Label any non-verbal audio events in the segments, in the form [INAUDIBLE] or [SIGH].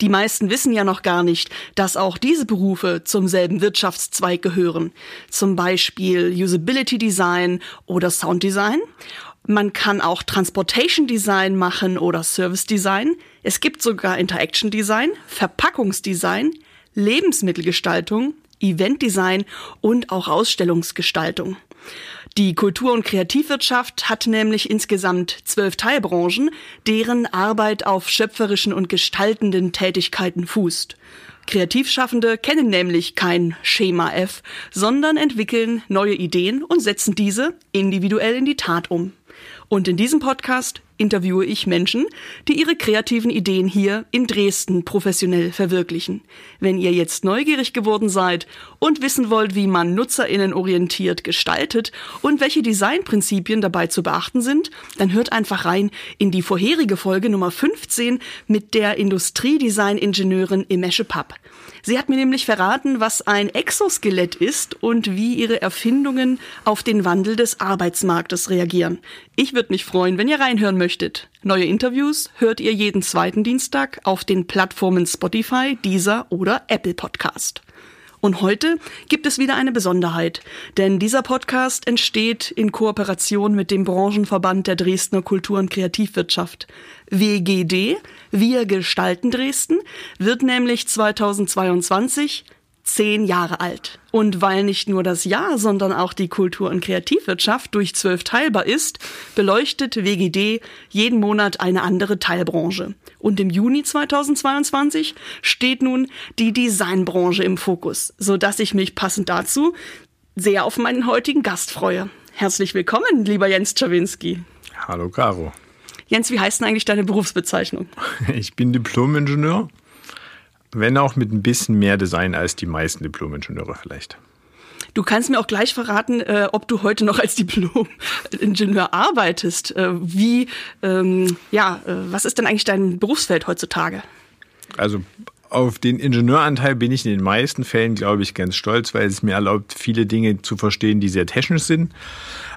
Die meisten wissen ja noch gar nicht, dass auch diese Berufe zum selben Wirtschaftszweig gehören. Zum Beispiel Usability Design oder Sound Design. Man kann auch Transportation Design machen oder Service Design. Es gibt sogar Interaction Design, Verpackungsdesign, Lebensmittelgestaltung, Eventdesign und auch Ausstellungsgestaltung. Die Kultur- und Kreativwirtschaft hat nämlich insgesamt zwölf Teilbranchen, deren Arbeit auf schöpferischen und gestaltenden Tätigkeiten fußt. Kreativschaffende kennen nämlich kein Schema F, sondern entwickeln neue Ideen und setzen diese individuell in die Tat um. Und in diesem Podcast interviewe ich Menschen, die ihre kreativen Ideen hier in Dresden professionell verwirklichen. Wenn ihr jetzt neugierig geworden seid und wissen wollt, wie man nutzerinnenorientiert gestaltet und welche Designprinzipien dabei zu beachten sind, dann hört einfach rein in die vorherige Folge Nummer 15 mit der Industriedesign-Ingenieurin Imesche Papp. Sie hat mir nämlich verraten, was ein Exoskelett ist und wie ihre Erfindungen auf den Wandel des Arbeitsmarktes reagieren. Ich würde mich freuen, wenn ihr reinhören möchtet. Neue Interviews hört ihr jeden zweiten Dienstag auf den Plattformen Spotify, Deezer oder Apple Podcast. Und heute gibt es wieder eine Besonderheit, denn dieser Podcast entsteht in Kooperation mit dem Branchenverband der Dresdner Kultur- und Kreativwirtschaft. WGD, Wir gestalten Dresden, wird nämlich 2022 zehn Jahre alt. Und weil nicht nur das Jahr, sondern auch die Kultur- und Kreativwirtschaft durch zwölf teilbar ist, beleuchtet WGD jeden Monat eine andere Teilbranche. Und im Juni 2022 steht nun die Designbranche im Fokus, so dass ich mich passend dazu sehr auf meinen heutigen Gast freue. Herzlich willkommen, lieber Jens Czawinski. Hallo, Caro. Jens, wie heißt denn eigentlich deine Berufsbezeichnung? [LAUGHS] Ich bin Diplom-Ingenieur wenn auch mit ein bisschen mehr Design als die meisten Diplom-Ingenieure vielleicht. Du kannst mir auch gleich verraten, äh, ob du heute noch als Diplom-Ingenieur arbeitest. Äh, wie, ähm, ja, äh, was ist denn eigentlich dein Berufsfeld heutzutage? Also auf den Ingenieuranteil bin ich in den meisten Fällen, glaube ich, ganz stolz, weil es mir erlaubt, viele Dinge zu verstehen, die sehr technisch sind.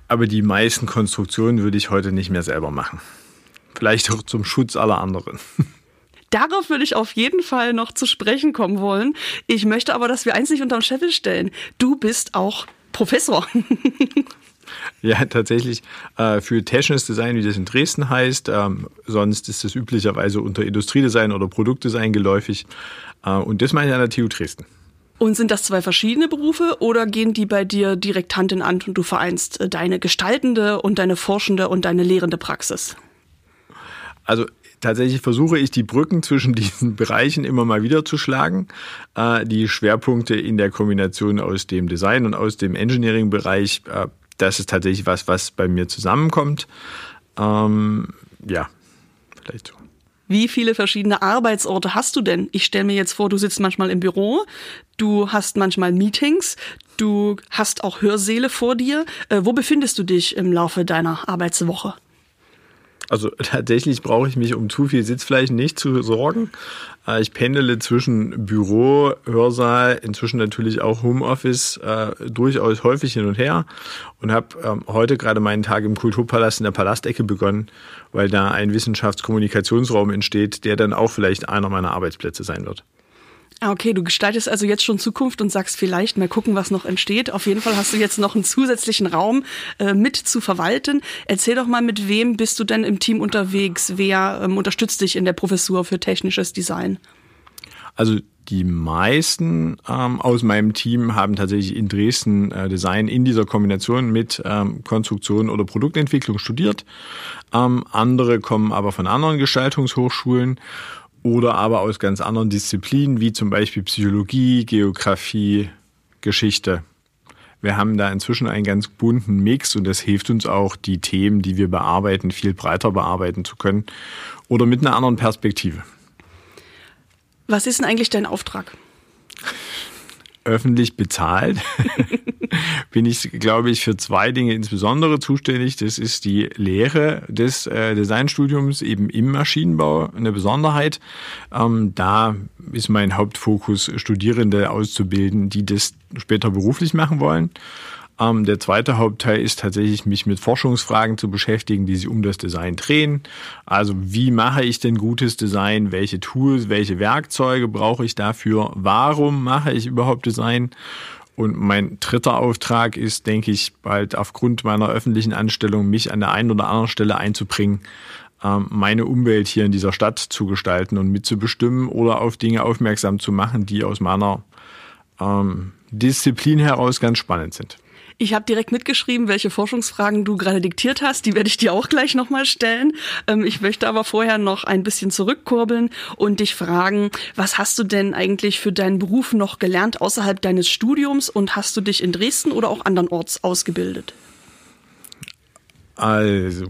Aber die meisten Konstruktionen würde ich heute nicht mehr selber machen. Vielleicht auch zum Schutz aller anderen. [LAUGHS] Darauf würde ich auf jeden Fall noch zu sprechen kommen wollen. Ich möchte aber, dass wir eins nicht unterm Scheffel stellen. Du bist auch Professor. [LAUGHS] Ja, tatsächlich äh, für technisches Design, wie das in Dresden heißt. Ähm, sonst ist das üblicherweise unter Industriedesign oder Produktdesign geläufig. Äh, und das meine ich an der TU Dresden. Und sind das zwei verschiedene Berufe oder gehen die bei dir direkt Hand in Hand und du vereinst äh, deine gestaltende und deine forschende und deine lehrende Praxis? Also tatsächlich versuche ich die Brücken zwischen [LAUGHS] diesen Bereichen immer mal wieder zu schlagen. Äh, die Schwerpunkte in der Kombination aus dem Design und aus dem Engineering-Bereich, äh, das ist tatsächlich was, was bei mir zusammenkommt. Ähm, ja, vielleicht so. Wie viele verschiedene Arbeitsorte hast du denn? Ich stelle mir jetzt vor, du sitzt manchmal im Büro, du hast manchmal Meetings, du hast auch Hörsäle vor dir. Äh, wo befindest du dich im Laufe deiner Arbeitswoche? Also [LAUGHS] tatsächlich brauche ich mich um zu viel Sitzfleisch nicht zu sorgen. Äh, ich pendele zwischen Büro, Hörsaal, inzwischen natürlich auch Homeoffice äh, durchaus häufig hin und her und habe ähm, heute gerade meinen Tag im Kulturpalast in der Palastecke begonnen, weil da ein Wissenschaftskommunikationsraum entsteht, der dann auch vielleicht einer meiner Arbeitsplätze sein wird. Ah, okay, du gestaltest also jetzt schon Zukunft und sagst vielleicht mal gucken, was noch entsteht. Auf jeden Fall hast du jetzt noch einen zusätzlichen Raum äh, mit zu verwalten. Erzähl doch mal, mit wem bist du denn im Team unterwegs? Wer ähm, unterstützt dich in der Professur für technisches Design? Also die meisten ähm, aus meinem Team haben tatsächlich in Dresden äh, Design in dieser Kombination mit ähm, Konstruktion oder Produktentwicklung studiert. Ähm, andere kommen aber von anderen Gestaltungshochschulen oder aber aus ganz anderen Disziplinen, wie zum Beispiel Psychologie, Geografie, Geschichte. Wir haben da inzwischen einen ganz bunten Mix und das hilft uns auch, die Themen, die wir bearbeiten, viel breiter bearbeiten zu können oder mit einer anderen Perspektive. Was ist denn eigentlich dein Auftrag? Öffentlich bezahlt, [LAUGHS] bin ich, glaube ich, für zwei Dinge insbesondere zuständig. Das ist die Lehre des äh, Designstudiums eben im Maschinenbau eine Besonderheit. Ähm, da ist mein Hauptfokus, Studierende auszubilden, die das später beruflich machen wollen. Ähm, der zweite Hauptteil ist tatsächlich, mich mit Forschungsfragen zu beschäftigen, die sich um das Design drehen. Also wie mache ich denn gutes Design? Welche Tools, welche Werkzeuge brauche ich dafür? Warum mache ich überhaupt Design? Und mein dritter Auftrag ist, denke ich, bald aufgrund meiner öffentlichen Anstellung, mich an der einen oder anderen Stelle einzubringen, ähm, meine Umwelt hier in dieser Stadt zu gestalten und mitzubestimmen oder auf Dinge aufmerksam zu machen, die aus meiner ähm, Disziplin heraus ganz spannend sind. Ich habe direkt mitgeschrieben, welche Forschungsfragen du gerade diktiert hast. Die werde ich dir auch gleich nochmal stellen. Ähm, ich möchte aber vorher noch ein bisschen zurückkurbeln und dich fragen, was hast du denn eigentlich für deinen Beruf noch gelernt außerhalb deines Studiums und hast du dich in Dresden oder auch andernorts ausgebildet? Also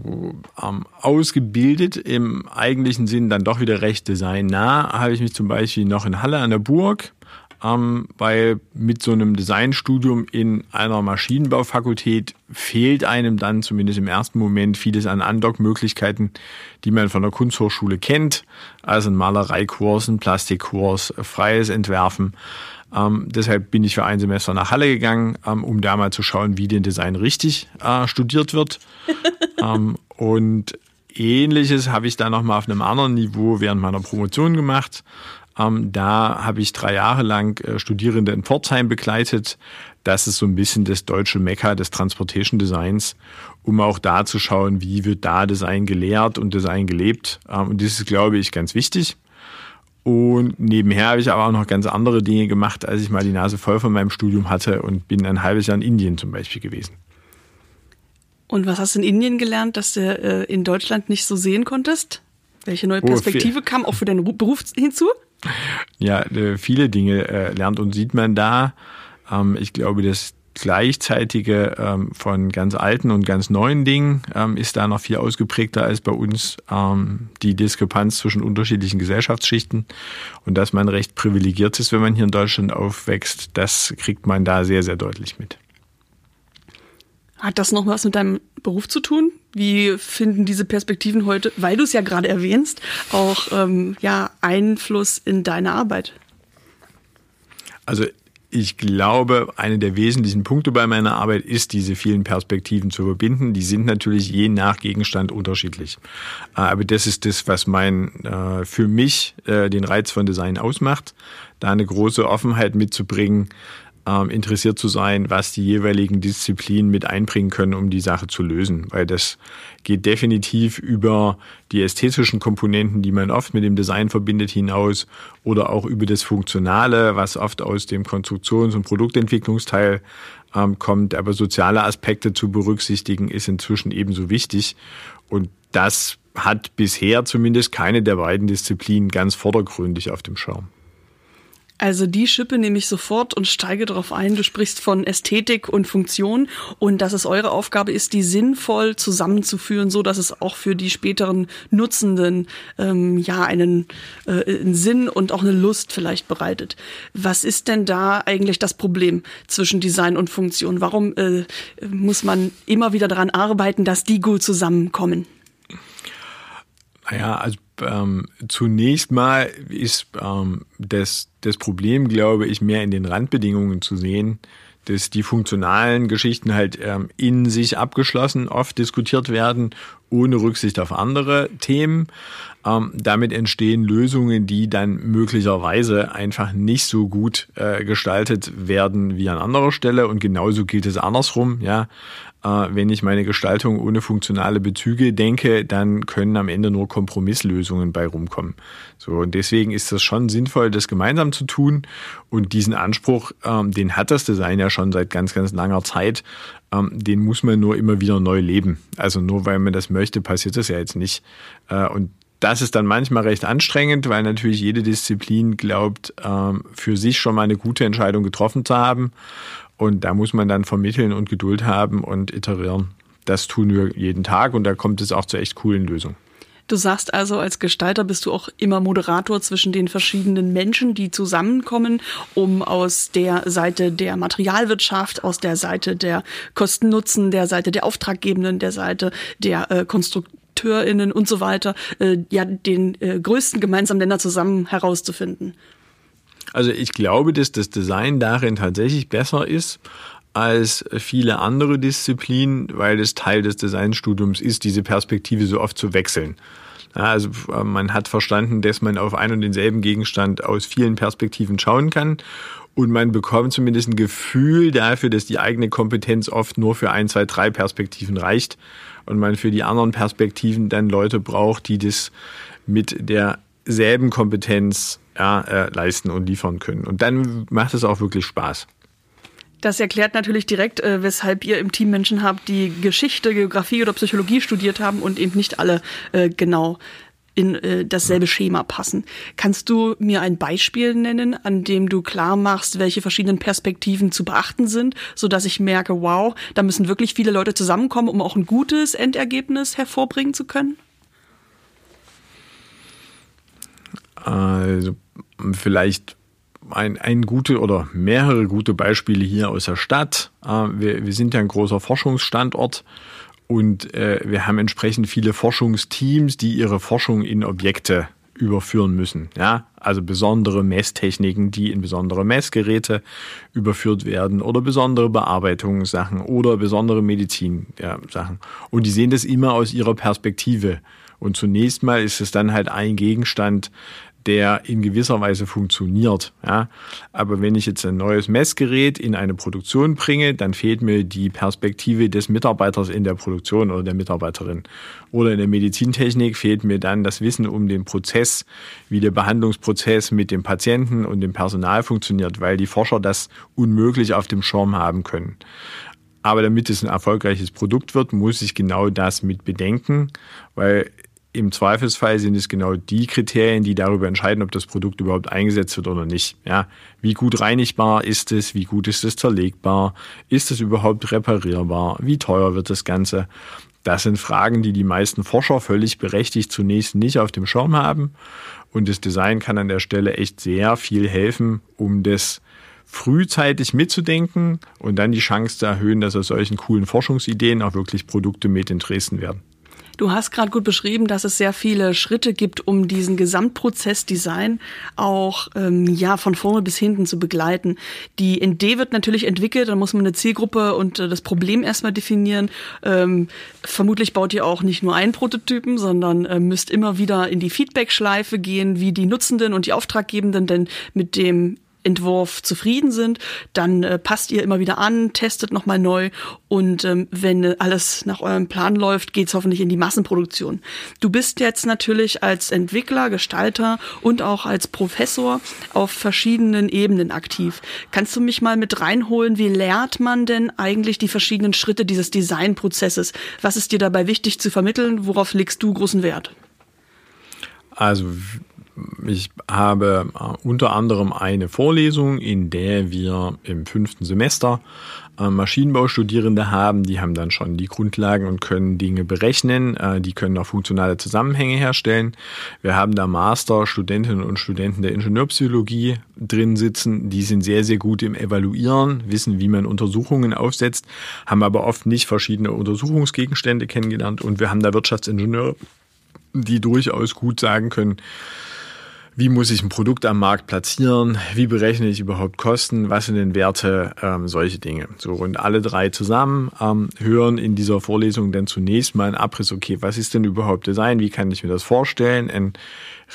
ähm, ausgebildet im eigentlichen Sinn dann doch wieder recht designnah habe ich mich zum Beispiel noch in Halle an der Burg ähm, weil mit so einem Designstudium in einer Maschinenbaufakultät fehlt einem dann zumindest im ersten Moment vieles an Andockmöglichkeiten, die man von der Kunsthochschule kennt, also ein Malereikurs, ein Plastikkurs, freies Entwerfen. Ähm, deshalb bin ich für ein Semester nach Halle gegangen, ähm, um da mal zu schauen, wie den Design richtig äh, studiert wird. [LAUGHS] ähm, und Ähnliches habe ich dann nochmal auf einem anderen Niveau während meiner Promotion gemacht. Ähm, da habe ich drei Jahre lang äh, Studierende in Pforzheim begleitet. Das ist so ein bisschen das deutsche Mekka des Transportation Designs, um auch da zu schauen, wie wird da Design gelehrt und Design gelebt. Ähm, und das ist, glaube ich, ganz wichtig. Und nebenher habe ich aber auch noch ganz andere Dinge gemacht, als ich mal die Nase voll von meinem Studium hatte und bin ein halbes Jahr in Indien zum Beispiel gewesen. Und was hast du in Indien gelernt, dass du äh, in Deutschland nicht so sehen konntest? Welche neue Perspektive oh, kam auch für deinen Beruf hinzu? Ja, äh, viele Dinge äh, lernt und sieht man da. Ähm, ich glaube, das Gleichzeitige ähm, von ganz alten und ganz neuen Dingen ähm, ist da noch viel ausgeprägter als bei uns die Diskrepanz zwischen unterschiedlichen Gesellschaftsschichten. Und dass man recht privilegiert ist, wenn man hier in Deutschland aufwächst, das kriegt man da sehr, sehr deutlich mit. Hat das noch was mit deinem Beruf zu tun? Wie finden diese Perspektiven heute, weil du es ja gerade erwähnst, auch ähm, ja, Einfluss in deine Arbeit? Also ich glaube, eine der wesentlichen Punkte bei meiner Arbeit ist, diese vielen Perspektiven zu verbinden. Die sind natürlich je nach Gegenstand unterschiedlich. Äh, aber das ist das, was mein, äh, für mich äh, den Reiz von Design ausmacht, da eine große Offenheit mitzubringen, interessiert zu sein, was die jeweiligen Disziplinen mit einbringen können, um die Sache zu lösen. Weil das geht definitiv über die ästhetischen Komponenten, die man oft mit dem Design verbindet, hinaus oder auch über das Funktionale, was oft aus dem Konstruktions- und Produktentwicklungsteil ähm, kommt. Aber soziale Aspekte zu berücksichtigen, ist inzwischen ebenso wichtig. Und das hat bisher zumindest keine der beiden Disziplinen ganz vordergründig auf dem Schirm. Also die Schippe nehme ich sofort und steige darauf ein. Du sprichst von Ästhetik und Funktion und dass es eure Aufgabe ist, die sinnvoll zusammenzuführen, so dass es auch für die späteren Nutzenden ähm, ja einen, äh, einen Sinn und auch eine Lust vielleicht bereitet. Was ist denn da eigentlich das Problem zwischen Design und Funktion? Warum äh, muss man immer wieder daran arbeiten, dass die gut zusammenkommen? Naja, also ähm, zunächst mal ist ähm, das, das Problem, glaube ich, mehr in den Randbedingungen zu sehen, dass die funktionalen Geschichten halt ähm, in sich abgeschlossen oft diskutiert werden, ohne Rücksicht auf andere Themen. Ähm, damit entstehen Lösungen, die dann möglicherweise einfach nicht so gut äh, gestaltet werden wie an anderer Stelle. Und genauso gilt es andersrum. Ja, wenn ich meine Gestaltung ohne funktionale Bezüge denke, dann können am Ende nur Kompromisslösungen bei rumkommen. So, und deswegen ist das schon sinnvoll, das gemeinsam zu tun. Und diesen Anspruch, ähm, den hat das Design ja schon seit ganz, ganz langer Zeit. Ähm, den muss man nur immer wieder neu leben. Also nur weil man das möchte, passiert das ja jetzt nicht. Äh, und das ist dann manchmal recht anstrengend, weil natürlich jede Disziplin glaubt, ähm, für sich schon mal eine gute Entscheidung getroffen zu haben. Und da muss man dann vermitteln und Geduld haben und iterieren. Das tun wir jeden Tag und da kommt es auch zu echt coolen Lösungen. Du sagst also, als Gestalter bist du auch immer Moderator zwischen den verschiedenen Menschen, die zusammenkommen, um aus der Seite der Materialwirtschaft, aus der Seite der Kosten-Nutzen, der Seite der Auftraggebenden, der Seite der äh, KonstrukteurInnen und so weiter, äh, ja, den äh, größten gemeinsamen Nenner zusammen herauszufinden. Also ich glaube, dass das Design darin tatsächlich besser ist als viele andere Disziplinen, weil es Teil des Designstudiums ist, diese Perspektive so oft zu wechseln. Also äh, man hat verstanden, dass man auf einen und denselben Gegenstand aus vielen Perspektiven schauen kann und man bekommt zumindest ein Gefühl dafür, dass die eigene Kompetenz oft nur für ein, zwei, drei Perspektiven reicht und man für die anderen Perspektiven dann Leute braucht, die das mit derselben Kompetenz ja, äh, leisten und liefern können. Und dann macht es auch wirklich Spaß. Das erklärt natürlich direkt, äh, weshalb ihr im Team Menschen habt, die Geschichte, Geografie oder Psychologie studiert haben und eben nicht alle äh, genau in äh, dasselbe Schema passen. Kannst du mir ein Beispiel nennen, an dem du klar machst, welche verschiedenen Perspektiven zu beachten sind, so dass ich merke, wow, da müssen wirklich viele Leute zusammenkommen, um auch ein gutes Endergebnis hervorbringen zu können? Also vielleicht ein, ein gute oder mehrere gute Beispiele hier aus der Stadt. Äh, wir, wir sind ja ein großer Forschungsstandort und äh, wir haben entsprechend viele Forschungsteams, die ihre Forschung in Objekte überführen müssen. Ja, also besondere Messtechniken, die in besondere Messgeräte überführt werden oder besondere Bearbeitungssachen oder besondere Medizin-Sachen. Und die sehen das immer aus ihrer Perspektive. Und zunächst mal ist es dann halt ein Gegenstand, der in gewisser Weise funktioniert. Ja. Aber wenn ich jetzt ein neues Messgerät in eine Produktion bringe, dann fehlt mir die Perspektive des Mitarbeiters in der Produktion oder der Mitarbeiterin. Oder in der Medizintechnik fehlt mir dann das Wissen um den Prozess, wie der Behandlungsprozess mit dem Patienten und dem Personal funktioniert, weil die Forscher das unmöglich auf dem Schirm haben können. Aber damit es ein erfolgreiches Produkt wird, muss ich genau das mit bedenken, weil im Zweifelsfall sind es genau die Kriterien, die darüber entscheiden, ob das Produkt überhaupt eingesetzt wird oder nicht. Ja, wie gut reinigbar ist es? Wie gut ist es zerlegbar? Ist es überhaupt reparierbar? Wie teuer wird das Ganze? Das sind Fragen, die die meisten Forscher völlig berechtigt zunächst nicht auf dem Schirm haben. Und das Design kann an der Stelle echt sehr viel helfen, um das frühzeitig mitzudenken und dann die Chance zu erhöhen, dass aus solchen coolen Forschungsideen auch wirklich Produkte mit in Dresden werden. Du hast gerade gut beschrieben, dass es sehr viele Schritte gibt, um diesen Gesamtprozess Design auch ähm, ja von vorne bis hinten zu begleiten. Die ND wird natürlich entwickelt, dann muss man eine Zielgruppe und äh, das Problem erstmal definieren. Ähm, vermutlich baut ihr auch nicht nur einen Prototypen, sondern äh, müsst immer wieder in die Feedback-Schleife gehen, wie die Nutzenden und die Auftraggebenden denn mit dem Entwurf zufrieden sind, dann äh, passt ihr immer wieder an, testet nochmal neu und ähm, wenn alles nach eurem Plan läuft, geht's hoffentlich in die Massenproduktion. Du bist jetzt natürlich als Entwickler, Gestalter und auch als Professor auf verschiedenen Ebenen aktiv. Kannst du mich mal mit reinholen, wie lernt man denn eigentlich die verschiedenen Schritte dieses Designprozesses? Was ist dir dabei wichtig zu vermitteln? Worauf legst du großen Wert? Also ich habe äh, unter anderem eine Vorlesung, in der wir im fünften Semester äh, Maschinenbaustudierende haben. Die haben dann schon die Grundlagen und können Dinge berechnen. Äh, die können auch funktionale Zusammenhänge herstellen. Wir haben da Master-Studentinnen und Studenten der Ingenieurpsychologie drin sitzen. Die sind sehr, sehr gut im Evaluieren, wissen, wie man Untersuchungen aufsetzt, haben aber oft nicht verschiedene Untersuchungsgegenstände kennengelernt. Und wir haben da Wirtschaftsingenieure, die durchaus gut sagen können, wie muss ich ein Produkt am Markt platzieren, wie berechne ich überhaupt Kosten, was sind denn Werte, ähm, solche Dinge. So und alle drei zusammen ähm, hören in dieser Vorlesung dann zunächst mal einen Abriss, okay, was ist denn überhaupt Design, wie kann ich mir das vorstellen, ein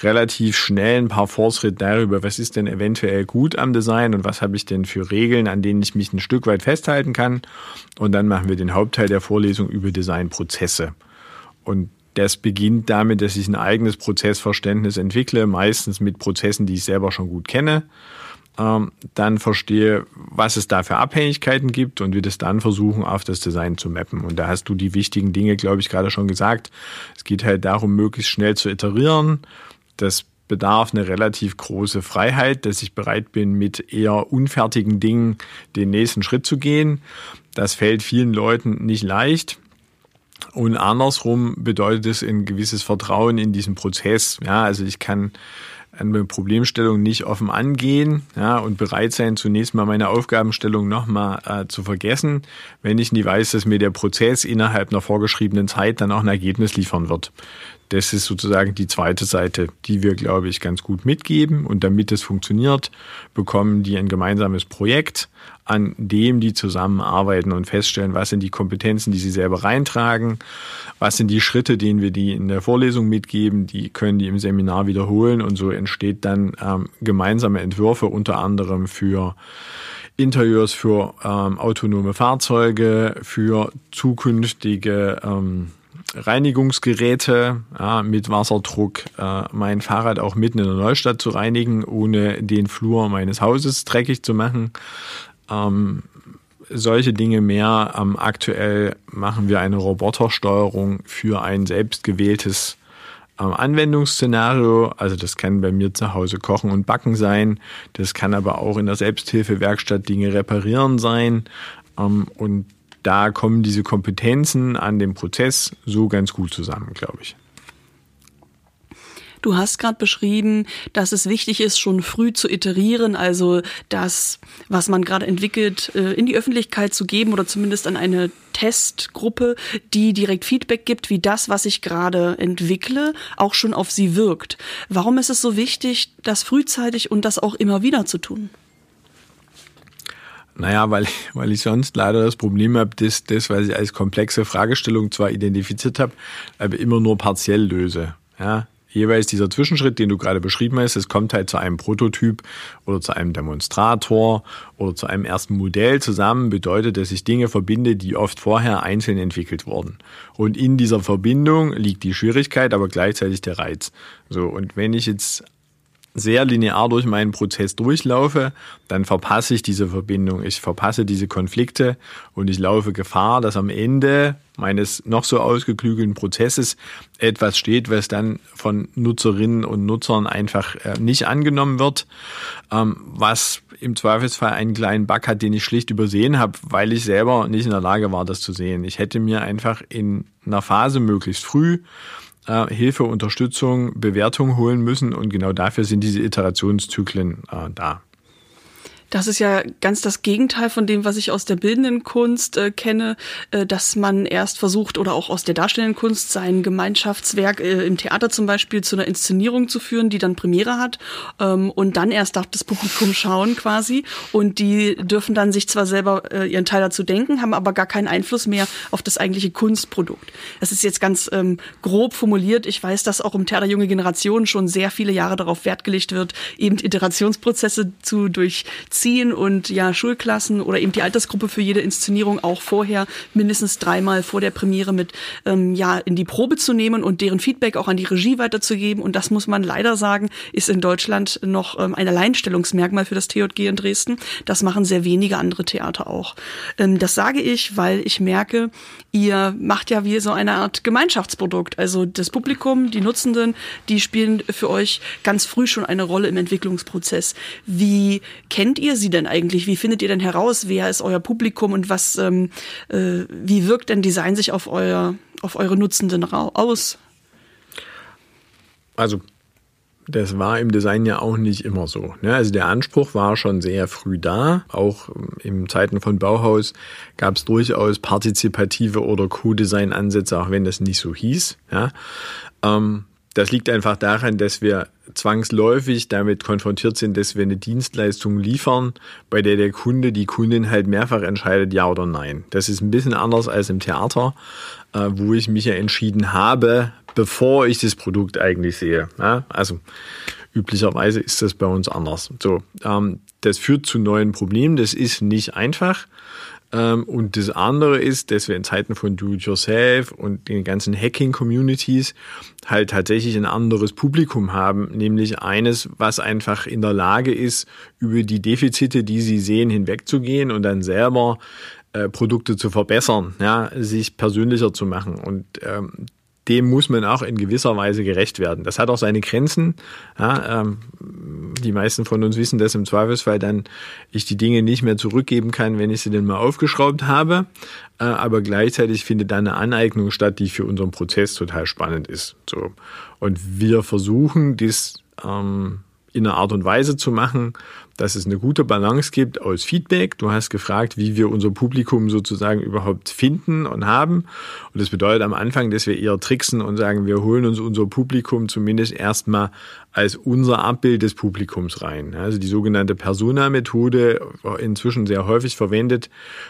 relativ schnell ein paar Fortschritte darüber, was ist denn eventuell gut am Design? Und was habe ich denn für Regeln, an denen ich mich ein Stück weit festhalten kann. Und dann machen wir den Hauptteil der Vorlesung über Designprozesse. Und das beginnt damit, dass ich ein eigenes Prozessverständnis entwickle, meistens mit Prozessen, die ich selber schon gut kenne. Ähm, dann verstehe, was es da für Abhängigkeiten gibt und wir das dann versuchen, auf das Design zu mappen. Und da hast du die wichtigen Dinge, glaube ich, gerade schon gesagt. Es geht halt darum, möglichst schnell zu iterieren. Das bedarf eine relativ große Freiheit, dass ich bereit bin, mit eher unfertigen Dingen den nächsten Schritt zu gehen. Das fällt vielen Leuten nicht leicht Und andersrum bedeutet es ein gewisses Vertrauen in diesen Prozess. Ja, also ich kann eine Problemstellung nicht offen angehen ja, und bereit sein, zunächst mal meine Aufgabenstellung nochmal äh, zu vergessen, wenn ich nie weiß, dass mir der Prozess innerhalb einer vorgeschriebenen Zeit dann auch ein Ergebnis liefern wird. Das ist sozusagen die zweite Seite, die wir, glaube ich, ganz gut mitgeben. Und damit es funktioniert, bekommen die ein gemeinsames Projekt, an dem die zusammenarbeiten und feststellen, was sind die Kompetenzen, die sie selber reintragen, was sind die Schritte, denen wir die in der Vorlesung mitgeben, die können die im Seminar wiederholen und so entsteht dann ähm, gemeinsame Entwürfe unter anderem für Interieurs für ähm, autonome Fahrzeuge, für zukünftige ähm, Reinigungsgeräte ja, mit Wasserdruck, äh, mein Fahrrad auch mitten in der Neustadt zu reinigen, ohne den Flur meines Hauses dreckig zu machen. Ähm, solche Dinge mehr. Ähm, aktuell machen wir eine Robotersteuerung für ein selbstgewähltes ähm, Anwendungsszenario. Also das kann bei mir zu Hause kochen und backen sein. Das kann aber auch in der Selbsthilfewerkstatt Dinge reparieren sein. Ähm, und da kommen diese Kompetenzen an dem Prozess so ganz gut zusammen, glaube ich. Du hast gerade beschrieben, dass es wichtig ist, schon früh zu iterieren, also das, was man gerade entwickelt, äh, in die Öffentlichkeit zu geben oder zumindest an eine Testgruppe, die direkt Feedback gibt, wie das, was ich gerade entwickle, auch schon auf sie wirkt. Warum ist es so wichtig, das frühzeitig und das auch immer wieder zu tun? Naja, weil, weil ich sonst leider das Problem habe, dass das, was ich als komplexe Fragestellung zwar identifiziert habe, aber immer nur partiell löse. Ja, jeweils dieser Zwischenschritt, den du gerade beschrieben hast, es kommt halt zu einem Prototyp oder zu einem Demonstrator oder zu einem ersten Modell zusammen, bedeutet, dass ich Dinge verbinde, die oft vorher einzeln entwickelt wurden. Und in dieser Verbindung liegt die Schwierigkeit, aber gleichzeitig der Reiz. So, und wenn ich jetzt sehr linear durch meinen Prozess durchlaufe, dann verpasse ich diese Verbindung, ich verpasse diese Konflikte und ich laufe Gefahr, dass am Ende meines noch so ausgeklügelten Prozesses etwas steht, was dann von Nutzerinnen und Nutzern einfach äh, nicht angenommen wird, ähm, was im Zweifelsfall einen kleinen Bug hat, den ich schlicht übersehen habe, weil ich selber nicht in der Lage war, das zu sehen. Ich hätte mir einfach in einer Phase möglichst früh äh, Hilfe, Unterstützung, Bewertung holen müssen und genau dafür sind diese Iterationszyklen äh, da. Das ist ja ganz das Gegenteil von dem, was ich aus der bildenden Kunst äh, kenne, äh, dass man erst versucht oder auch aus der darstellenden Kunst sein Gemeinschaftswerk äh, im Theater zum Beispiel zu einer Inszenierung zu führen, die dann Premiere hat ähm, und dann erst darf das Publikum schauen quasi und die dürfen dann sich zwar selber äh, ihren Teil dazu denken, haben aber gar keinen Einfluss mehr auf das eigentliche Kunstprodukt. Das ist jetzt ganz ähm, grob formuliert. Ich weiß, dass auch im Theater Junge Generation schon sehr viele Jahre darauf Wert gelegt wird, eben Iterationsprozesse zu durchziehen ziehen und ja Schulklassen oder eben die Altersgruppe für jede Inszenierung auch vorher mindestens dreimal vor der Premiere mit ähm, ja in die Probe zu nehmen und deren Feedback auch an die Regie weiterzugeben. Und das muss man leider sagen, ist in Deutschland noch ähm, ein Alleinstellungsmerkmal für das TJG in Dresden. Das machen sehr wenige andere Theater auch. Ähm, das sage ich, weil ich merke, ihr macht ja wie so eine Art Gemeinschaftsprodukt. Also das Publikum, die Nutzenden, die spielen für euch ganz früh schon eine Rolle im Entwicklungsprozess. Wie kennt ihr sie denn eigentlich? Wie findet ihr denn heraus, wer ist euer Publikum und was, ähm, äh, wie wirkt denn Design sich auf euer, auf eure Nutzenden aus? Also das war im Design ja auch nicht immer so. Ne? Also der Anspruch war schon sehr früh da. Auch im Zeiten von Bauhaus gab es durchaus partizipative oder Co-Design-Ansätze, auch wenn das nicht so hieß. Das liegt einfach daran, dass wir zwangsläufig damit konfrontiert sind, dass wir eine Dienstleistung liefern, bei der der Kunde, die Kundin halt mehrfach entscheidet, ja oder nein. Das ist ein bisschen anders als im Theater, äh, wo ich mich ja entschieden habe, bevor ich das Produkt eigentlich sehe. Also üblicherweise ist das bei uns anders. So, ähm, das führt zu neuen Problemen. Das ist nicht einfach. Ähm, und das andere ist, dass wir in Zeiten von Do-it-yourself und den ganzen Hacking-Communities halt tatsächlich ein anderes Publikum haben, nämlich eines, was einfach in der Lage ist, über die Defizite, die sie sehen, hinwegzugehen und dann selber äh, Produkte zu verbessern, ja, sich persönlicher zu machen. Und ähm, dem muss man auch in gewisser Weise gerecht werden. Das hat auch seine Grenzen. Ja, ähm, die meisten von uns wissen, dass im Zweifelsfall dann ich die Dinge nicht mehr zurückgeben kann, wenn ich sie denn mal aufgeschraubt habe. Äh, aber gleichzeitig findet da eine Aneignung statt, die für unseren Prozess total spannend ist. So. Und wir versuchen, das ähm, in einer Art und Weise zu machen, dass es eine gute Balance gibt aus Feedback. Du hast gefragt, wie wir unser Publikum sozusagen überhaupt finden und haben. Und das bedeutet am Anfang, dass wir eher tricksen und sagen, wir holen uns unser Publikum zumindest erstmal als unser Abbild des Publikums rein. Also die sogenannte Persona-Methode, inzwischen sehr häufig verwendet,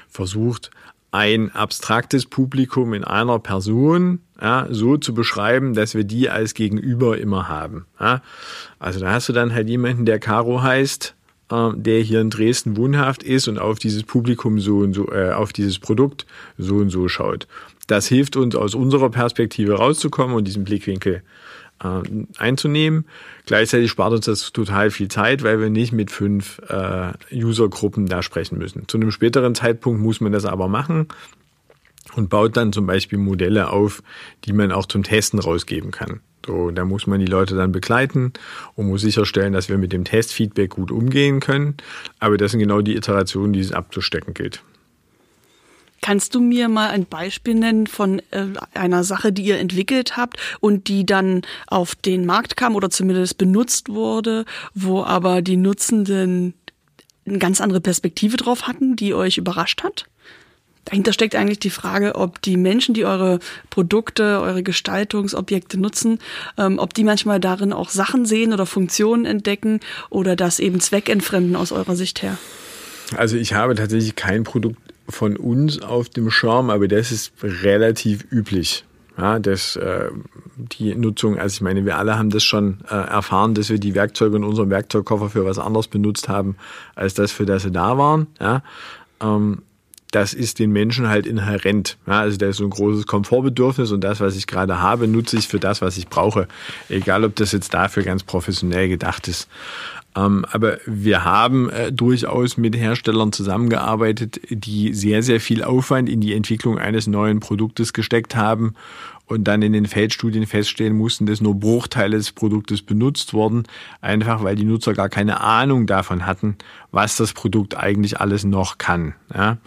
versucht ein abstraktes Publikum in einer Person ja, so zu beschreiben, dass wir die als Gegenüber immer haben. Ja. Also da hast du dann halt jemanden, der Caro heißt, der hier in Dresden wohnhaft ist und auf dieses Publikum so und so, äh, auf dieses Produkt so und so schaut. Das hilft uns aus unserer Perspektive rauszukommen und diesen Blickwinkel äh, einzunehmen. Gleichzeitig spart uns das total viel Zeit, weil wir nicht mit fünf äh, Usergruppen da sprechen müssen. Zu einem späteren Zeitpunkt muss man das aber machen und baut dann zum Beispiel Modelle auf, die man auch zum Testen rausgeben kann. So, da muss man die Leute dann begleiten und muss sicherstellen, dass wir mit dem Testfeedback gut umgehen können. Aber das sind genau die Iterationen, die es abzustecken gilt. Kannst du mir mal ein Beispiel nennen von äh, einer Sache, die ihr entwickelt habt und die dann auf den Markt kam oder zumindest benutzt wurde, wo aber die Nutzenden eine ganz andere Perspektive drauf hatten, die euch überrascht hat? Dahinter steckt eigentlich die Frage, ob die Menschen, die eure Produkte, eure Gestaltungsobjekte nutzen, ähm, ob die manchmal darin auch Sachen sehen oder Funktionen entdecken oder das eben zweckentfremden aus eurer Sicht her. Also ich habe tatsächlich kein Produkt von uns auf dem Schirm, aber das ist relativ üblich. Ja, dass äh, die Nutzung, also ich meine, wir alle haben das schon äh, erfahren, dass wir die Werkzeuge in unserem Werkzeugkoffer für was anderes benutzt haben, als das, für das sie da waren. Ja, ähm, das ist den Menschen halt inhärent. Ja, also da ist so ein großes Komfortbedürfnis und das, was ich gerade habe, nutze ich für das, was ich brauche. Egal, ob das jetzt dafür ganz professionell gedacht ist. Ähm, aber wir haben äh, durchaus mit Herstellern zusammengearbeitet, die sehr, sehr viel Aufwand in die Entwicklung eines neuen Produktes gesteckt haben und dann in den Feldstudien feststellen mussten, dass nur Bruchteile des Produktes benutzt wurden, einfach weil die Nutzer gar keine Ahnung davon hatten, was das Produkt eigentlich alles noch kann. Ja.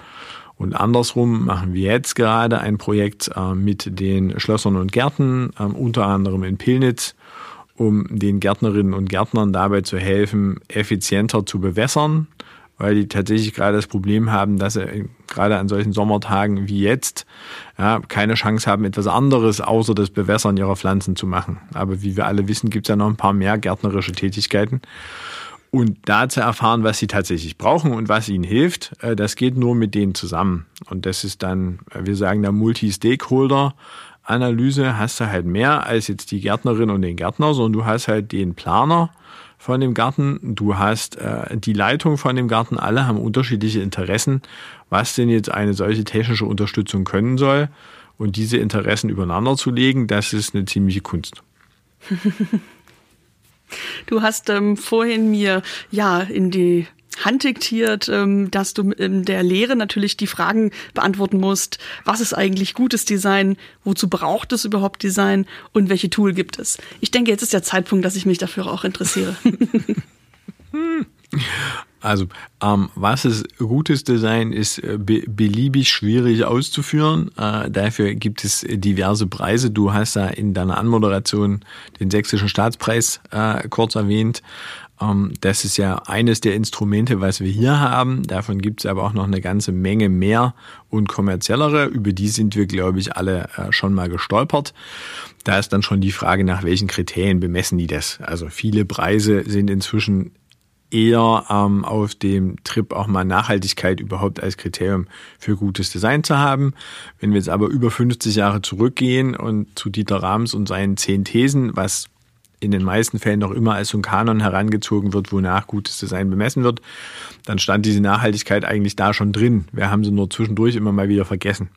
Und andersrum machen wir jetzt gerade ein Projekt äh, mit den Schlössern und Gärten, äh, unter anderem in Pillnitz, um den Gärtnerinnen und Gärtnern dabei zu helfen, effizienter zu bewässern, weil die tatsächlich gerade das Problem haben, dass sie gerade an solchen Sommertagen wie jetzt ja, keine Chance haben, etwas anderes außer das Bewässern ihrer Pflanzen zu machen. Aber wie wir alle wissen, gibt es ja noch ein paar mehr gärtnerische Tätigkeiten. Und da zu erfahren, was sie tatsächlich brauchen und was ihnen hilft, äh, das geht nur mit denen zusammen. Und das ist dann, äh, wir sagen da Multi-Stakeholder. Analyse hast du halt mehr als jetzt die Gärtnerin und den Gärtner, sondern du hast halt den Planer von dem Garten, du hast äh, die Leitung von dem Garten, alle haben unterschiedliche Interessen, was denn jetzt eine solche technische Unterstützung können soll. Und diese Interessen übereinander zu legen, das ist eine ziemliche Kunst. [LAUGHS] Du hast ähm, vorhin mir ja in die Hand diktiert, ähm, dass du in der Lehre natürlich die Fragen beantworten musst, was ist eigentlich gutes Design, wozu braucht es überhaupt Design und welche Tool gibt es. Ich denke, jetzt ist der Zeitpunkt, dass ich mich dafür auch interessiere. [LAUGHS] [LAUGHS] Also, ähm, was ist gutes Design, ist be beliebig schwierig auszuführen. Äh, dafür gibt es diverse Preise. Du hast da in deiner Anmoderation den Sächsischen Staatspreis äh, kurz erwähnt. Ähm, das ist ja eines der Instrumente, was wir hier haben. Davon gibt es aber auch noch eine ganze Menge mehr und kommerziellere. Über die sind wir, glaube ich, alle äh, schon mal gestolpert. Da ist dann schon die Frage, nach welchen Kriterien bemessen die das. Also viele Preise sind inzwischen eher ähm, auf dem Trip auch mal Nachhaltigkeit überhaupt als Kriterium für gutes Design zu haben. Wenn wir jetzt aber über 50 Jahre zurückgehen und zu Dieter Rams und seinen zehn Thesen, was in den meisten Fällen noch immer als so ein Kanon herangezogen wird, wonach gutes Design bemessen wird, dann stand diese Nachhaltigkeit eigentlich da schon drin. Wir haben sie nur zwischendurch immer mal wieder vergessen.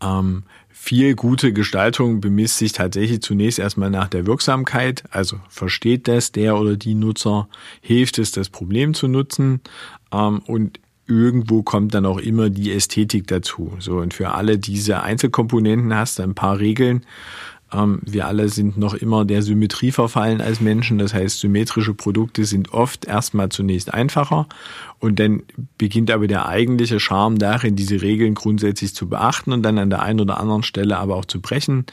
Ähm, viel gute Gestaltung bemisst sich tatsächlich zunächst erstmal nach der Wirksamkeit. Also versteht das der oder die Nutzer, hilft es, das Problem zu nutzen ähm, und irgendwo kommt dann auch immer die Ästhetik dazu. So und für alle diese Einzelkomponenten hast du ein paar Regeln, wir alle sind noch immer der Symmetrie verfallen als Menschen. Das heißt, symmetrische Produkte sind oft erstmal zunächst einfacher und dann beginnt aber der eigentliche Charme darin, diese Regeln grundsätzlich zu beachten und dann an der einen oder anderen Stelle aber auch zu brechen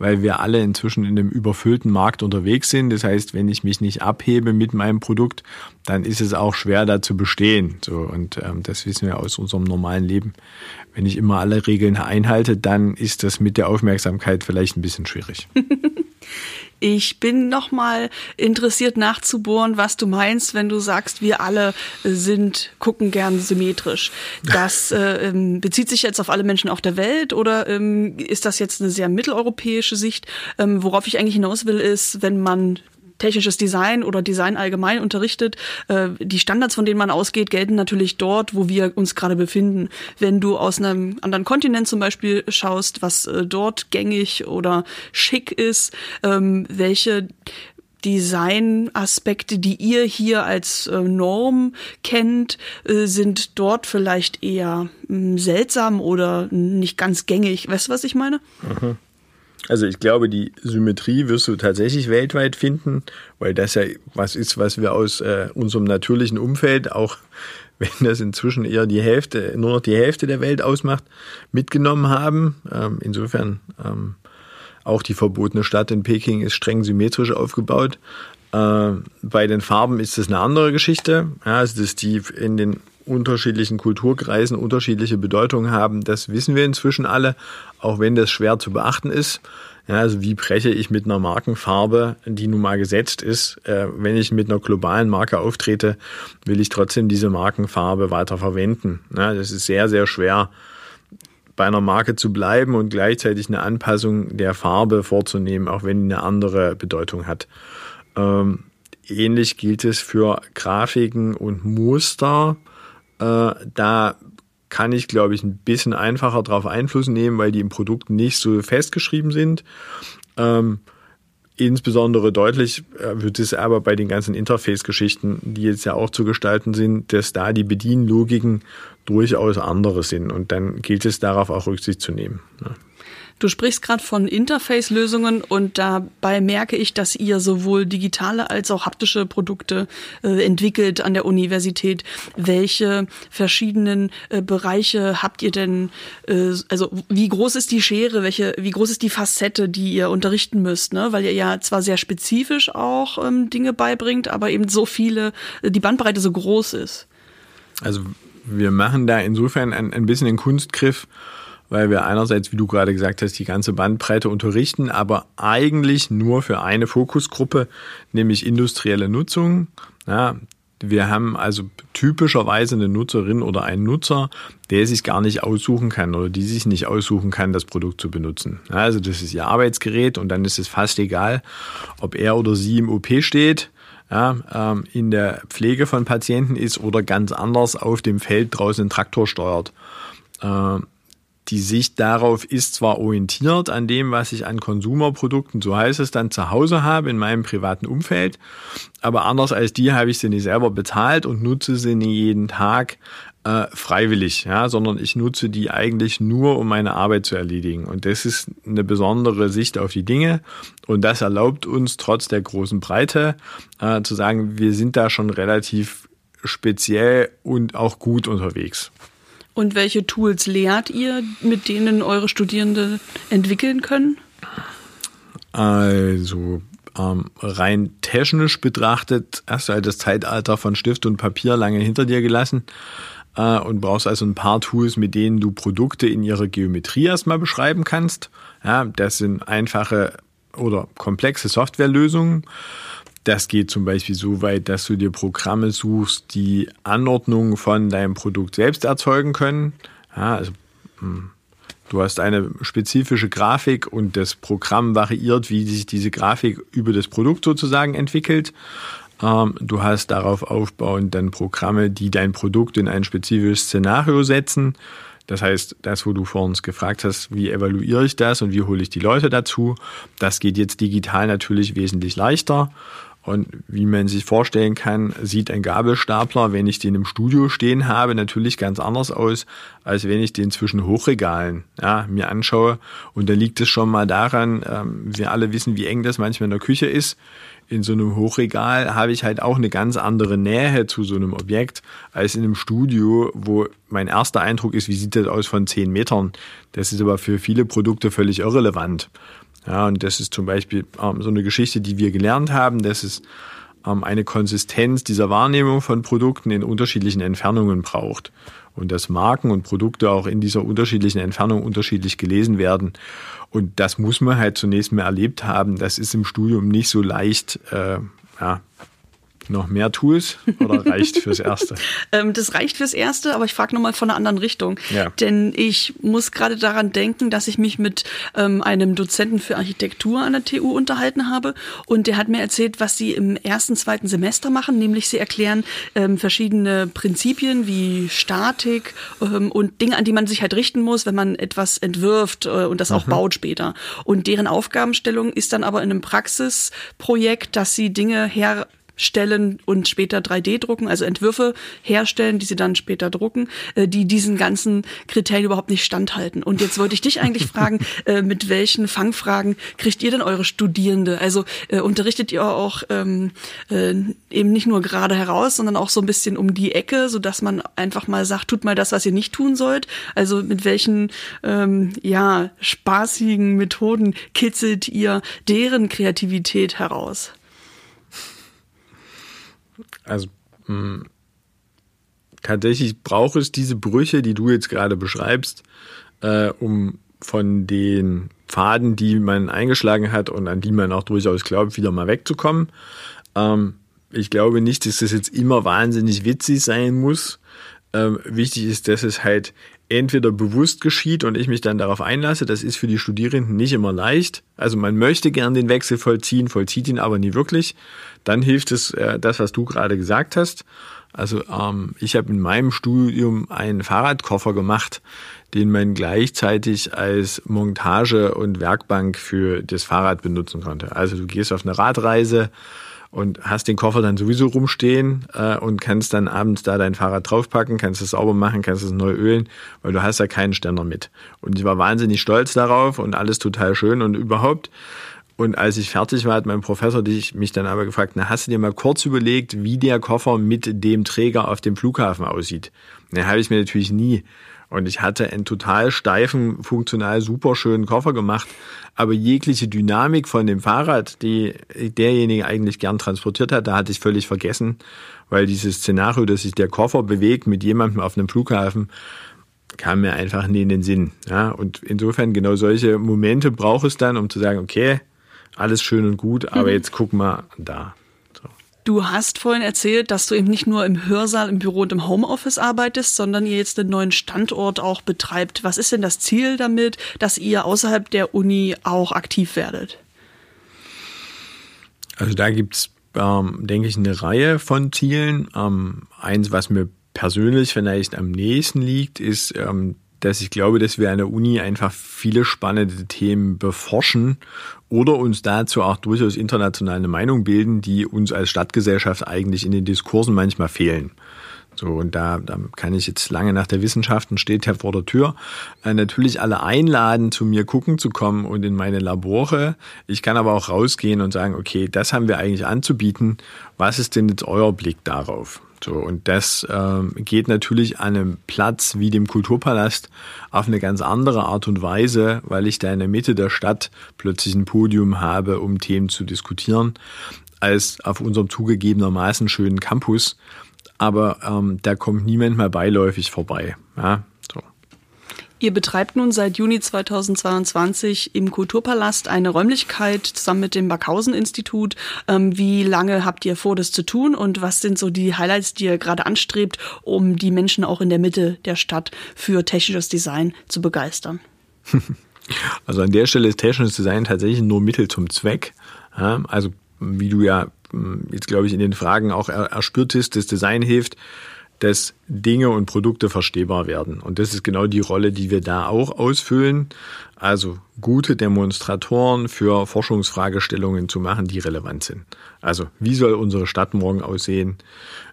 weil wir alle inzwischen in einem überfüllten Markt unterwegs sind. Das heißt, wenn ich mich nicht abhebe mit meinem Produkt, dann ist es auch schwer, da zu bestehen. So und ähm, das wissen wir aus unserem normalen Leben. Wenn ich immer alle Regeln einhalte, dann ist das mit der Aufmerksamkeit vielleicht ein bisschen schwierig. [LAUGHS] Ich bin nochmal interessiert nachzubohren, was du meinst, wenn du sagst, wir alle sind, gucken gern symmetrisch. Das [LAUGHS] äh, ähm, bezieht sich jetzt auf alle Menschen auf der Welt oder ähm, ist das jetzt eine sehr mitteleuropäische Sicht? Ähm, worauf ich eigentlich hinaus will, ist, wenn man technisches Design oder Design allgemein unterrichtet. Äh, die Standards, von denen man ausgeht, gelten natürlich dort, wo wir uns gerade befinden. Wenn du aus einem anderen Kontinent zum Beispiel schaust, was äh, dort gängig oder schick ist, ähm, welche Designaspekte, die ihr hier als äh, Norm kennt, sind dort vielleicht eher hm, seltsam oder nicht ganz gängig. Weißt du, was ich meine? Mhm. Also ich glaube, die Symmetrie wirst du tatsächlich weltweit finden, weil das ja was ist, was wir aus äh, unserem natürlichen Umfeld, auch [LAUGHS] wenn das inzwischen eher die Hälfte, nur noch die Hälfte der Welt ausmacht, mitgenommen haben. Ähm, insofern ähm, auch die verbotene Stadt in Peking ist streng symmetrisch aufgebaut. Äh, bei den Farben ist das eine andere Geschichte. Ja, also dass die in den unterschiedlichen Kulturkreisen unterschiedliche Bedeutungen haben, das wissen wir inzwischen alle, auch wenn das schwer zu beachten ist. Ja, also wie breche ich mit einer Markenfarbe, die nun mal gesetzt ist, äh, wenn ich mit einer globalen Marke auftrete, will ich trotzdem diese Markenfarbe weiter verwenden. Ja, das ist sehr, sehr schwer bei einer Marke zu bleiben und gleichzeitig eine Anpassung der Farbe vorzunehmen, auch wenn die eine andere Bedeutung hat. Ähm, ähnlich gilt es für Grafiken und Muster. Äh, da kann ich, glaube ich, ein bisschen einfacher darauf Einfluss nehmen, weil die im Produkt nicht so festgeschrieben sind. Ähm, insbesondere deutlich äh, wird es aber bei den ganzen Interface-Geschichten, die jetzt ja auch zu gestalten sind, dass da die Bedienlogiken durchaus andere sind. Und dann gilt es darauf auch Rücksicht zu nehmen. Ja. Du sprichst gerade von Interface-Lösungen und dabei merke ich, dass ihr sowohl digitale als auch haptische Produkte äh, entwickelt an der Universität. Welche verschiedenen äh, Bereiche habt ihr denn? Äh, also wie groß ist die Schere? Welche? Wie groß ist die Facette, die ihr unterrichten müsst? Ne? Weil ihr ja zwar sehr spezifisch auch ähm, Dinge beibringt, aber eben so viele, äh, die Bandbreite so groß ist. Also wir machen da insofern ein, ein bisschen den Kunstgriff weil wir einerseits, wie du gerade gesagt hast, die ganze Bandbreite unterrichten, aber eigentlich nur für eine Fokusgruppe, nämlich industrielle Nutzung. Ja, wir haben also typischerweise eine Nutzerin oder einen Nutzer, der sich gar nicht aussuchen kann oder die sich nicht aussuchen kann, das Produkt zu benutzen. Also das ist ihr Arbeitsgerät und dann ist es fast egal, ob er oder sie im OP steht, ähm, in der Pflege von Patienten ist oder ganz anders auf dem Feld draußen einen Traktor steuert. Die Sicht darauf ist zwar orientiert an dem, was ich an Konsumerprodukten, so heißt es dann, zu Hause habe in meinem privaten Umfeld, aber anders als die habe ich sie nicht selber bezahlt und nutze sie nicht jeden Tag äh, freiwillig, ja, sondern ich nutze die eigentlich nur, um meine Arbeit zu erledigen. Und das ist eine besondere Sicht auf die Dinge und das erlaubt uns trotz der großen Breite äh, zu sagen, wir sind da schon relativ speziell und auch gut unterwegs. Und welche Tools lehrt ihr, mit denen eure Studierende entwickeln können? Also ähm, rein technisch betrachtet hast du halt das Zeitalter von Stift und Papier lange hinter dir gelassen äh, und brauchst also ein paar Tools, mit denen du Produkte in ihrer Geometrie erstmal beschreiben kannst. Ja, das sind einfache oder komplexe Softwarelösungen. Das geht zum Beispiel so weit, dass du dir Programme suchst, die Anordnungen von deinem Produkt selbst erzeugen können. Ja, also, hm, du hast eine spezifische Grafik und das Programm variiert, wie sich diese Grafik über das Produkt sozusagen entwickelt. Ähm, du hast darauf aufbauend dann Programme, die dein Produkt in ein spezifisches Szenario setzen. Das heißt, das, wo du vor uns gefragt hast, wie evaluiere ich das und wie hole ich die Leute dazu, das geht jetzt digital natürlich wesentlich leichter. Und wie man sich vorstellen kann, sieht ein Gabelstapler, wenn ich den im Studio stehen habe, natürlich ganz anders aus, als wenn ich den zwischen Hochregalen ja, mir anschaue. Und da liegt es schon mal daran, ähm, wir alle wissen, wie eng das manchmal in der Küche ist. In so einem Hochregal habe ich halt auch eine ganz andere Nähe zu so einem Objekt als in einem Studio, wo mein erster Eindruck ist, wie sieht das aus von zehn Metern. Das ist aber für viele Produkte völlig irrelevant. Ja, und das ist zum Beispiel ähm, so eine Geschichte, die wir gelernt haben, dass es ähm, eine Konsistenz dieser Wahrnehmung von Produkten in unterschiedlichen Entfernungen braucht. Und dass Marken und Produkte auch in dieser unterschiedlichen Entfernung unterschiedlich gelesen werden. Und das muss man halt zunächst mal erlebt haben. Das ist im Studium nicht so leicht äh, ja, noch mehr Tools oder reicht fürs Erste? [LAUGHS] ähm, das reicht fürs Erste, aber ich frage nochmal von einer anderen Richtung. Ja. Denn ich muss gerade daran denken, dass ich mich mit ähm, einem Dozenten für Architektur an der TU unterhalten habe und der hat mir erzählt, was sie im ersten, zweiten Semester machen, nämlich sie erklären ähm, verschiedene Prinzipien wie Statik ähm, und Dinge, an die man sich halt richten muss, wenn man etwas entwirft äh, und das auch mhm. baut später. Und deren Aufgabenstellung ist dann aber in einem Praxisprojekt, dass sie Dinge her stellen und später 3D drucken, also Entwürfe herstellen, die sie dann später drucken, äh, die diesen ganzen Kriterien überhaupt nicht standhalten. Und jetzt wollte ich dich eigentlich [LAUGHS] fragen, äh, mit welchen Fangfragen kriegt ihr denn eure Studierende? Also äh, unterrichtet ihr auch ähm, äh, eben nicht nur gerade heraus, sondern auch so ein bisschen um die Ecke, so dass man einfach mal sagt, tut mal das, was ihr nicht tun sollt. Also mit welchen ähm, ja spaßigen Methoden kitzelt ihr deren Kreativität heraus? Also mh, hm, tatsächlich braucht es diese Brüche, die du jetzt gerade beschreibst, äh, um von den Pfaden, die man eingeschlagen hat und an die man auch durchaus glaubt, wieder mal wegzukommen. Ähm, ich glaube nicht, dass das jetzt immer wahnsinnig witzig sein muss. Ähm, wichtig ist, dass es halt entweder bewusst geschieht und ich mich dann darauf einlasse. Das ist für die Studierenden nicht immer leicht. Also man möchte gern den Wechsel vollziehen, vollzieht ihn aber nie wirklich. Dann hilft es, äh, das, was du gerade gesagt hast. Also ähm, ich habe in meinem Studium einen Fahrradkoffer gemacht, den man gleichzeitig als Montage und Werkbank für das Fahrrad benutzen konnte. Also du gehst auf eine Radreise, und hast den Koffer dann sowieso rumstehen äh, und kannst dann abends da dein Fahrrad draufpacken, kannst es sauber machen, kannst es neu ölen, weil du hast ja keinen Ständer mit. Und ich war wahnsinnig stolz darauf und alles total schön und überhaupt. Und als ich fertig war, hat mein Professor mich dann aber gefragt, na, hast du dir mal kurz überlegt, wie der Koffer mit dem Träger auf dem Flughafen aussieht? Na, habe ich mir natürlich nie. Und ich hatte einen total steifen, funktional super schönen Koffer gemacht. Aber jegliche Dynamik von dem Fahrrad, die derjenige eigentlich gern transportiert hat, da hatte ich völlig vergessen, weil dieses Szenario, dass sich der Koffer bewegt mit jemandem auf einem Flughafen, kam mir einfach nie in den Sinn. Ja, und insofern genau solche Momente braucht es dann, um zu sagen, okay, alles schön und gut, aber mhm. jetzt guck mal da. Du hast vorhin erzählt, dass du eben nicht nur im Hörsaal, im Büro und im Homeoffice arbeitest, sondern ihr jetzt einen neuen Standort auch betreibt. Was ist denn das Ziel damit, dass ihr außerhalb der Uni auch aktiv werdet? Also da gibt's, ähm, denke ich, eine Reihe von Zielen. Ähm, eins, was mir persönlich vielleicht am nächsten liegt, ist ähm, dass ich glaube, dass wir an der Uni einfach viele spannende Themen beforschen oder uns dazu auch durchaus international eine Meinung bilden, die uns als Stadtgesellschaft eigentlich in den Diskursen manchmal fehlen. So, und da, da kann ich jetzt lange nach der Wissenschaft und steht ja vor der Tür, äh, natürlich alle einladen, zu mir gucken zu kommen und in meine Labore. Ich kann aber auch rausgehen und sagen, okay, das haben wir eigentlich anzubieten. Was ist denn jetzt euer Blick darauf? So, und das ähm, geht natürlich an einem Platz wie dem Kulturpalast auf eine ganz andere Art und Weise, weil ich da in der Mitte der Stadt plötzlich ein Podium habe, um Themen zu diskutieren, als auf unserem zugegebenermaßen schönen Campus. Aber ähm, da kommt niemand mal beiläufig vorbei. Ja, Ihr betreibt nun seit Juni 2022 im Kulturpalast eine Räumlichkeit zusammen mit dem Backhausen-Institut. Ähm, wie lange habt ihr vor, das zu tun und was sind so die Highlights, die ihr gerade anstrebt, um die Menschen auch in der Mitte der Stadt für technisches Design zu begeistern? [LAUGHS] Also an der Stelle ist technisches Design tatsächlich nur Mittel zum Zweck. Also wie du ja hm, jetzt glaube ich in den Fragen auch erspürtest, das Design hilft dass Dinge und Produkte verstehbar werden. Und das ist genau die Rolle, die wir da auch ausfüllen. Also gute Demonstratoren für Forschungsfragestellungen zu machen, die relevant sind. Also wie soll unsere Stadt morgen aussehen?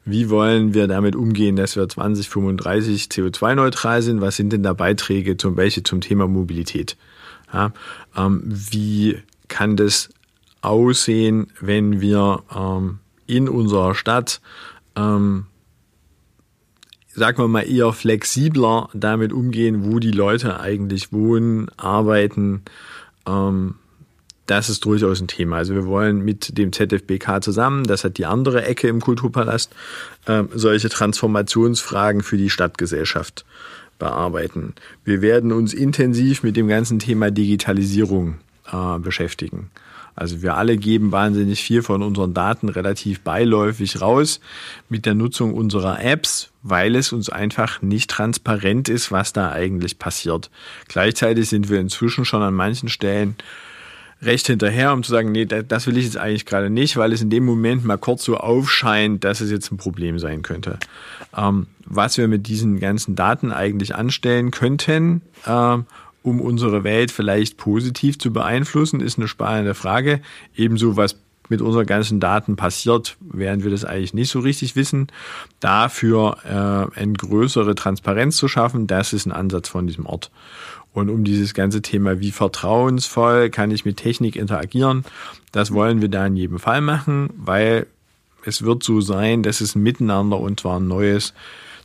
Wie wollen wir damit umgehen, dass wir 2035 CO2-neutral sind? Was sind denn da Beiträge zum Beispiel zum Thema Mobilität? Ja, ähm, wie kann das aussehen, wenn wir ähm, in unserer Stadt, ähm, sagen wir mal, eher flexibler damit umgehen, wo die Leute eigentlich wohnen, arbeiten. Ähm, das ist durchaus ein Thema. Also wir wollen mit dem ZFBK zusammen, das hat die andere Ecke im Kulturpalast, äh, solche Transformationsfragen für die Stadtgesellschaft bearbeiten. Wir werden uns intensiv mit dem ganzen Thema Digitalisierung äh, beschäftigen. Also wir alle geben wahnsinnig viel von unseren Daten relativ beiläufig raus mit der Nutzung unserer Apps, weil es uns einfach nicht transparent ist, was da eigentlich passiert. Gleichzeitig sind wir inzwischen schon an manchen Stellen recht hinterher, um zu sagen, nee, das will ich jetzt eigentlich gerade nicht, weil es in dem Moment mal kurz so aufscheint, dass es jetzt ein Problem sein könnte. Ähm, was wir mit diesen ganzen Daten eigentlich anstellen könnten, äh, um unsere Welt vielleicht positiv zu beeinflussen, ist eine spannende Frage. Ebenso was mit unseren ganzen Daten passiert, während wir das eigentlich nicht so richtig wissen. Dafür äh, eine größere Transparenz zu schaffen, das ist ein Ansatz von diesem Ort. Und um dieses ganze Thema, wie vertrauensvoll kann ich mit Technik interagieren, das wollen wir da in jedem Fall machen, weil es wird so sein, dass es ein Miteinander und zwar ein neues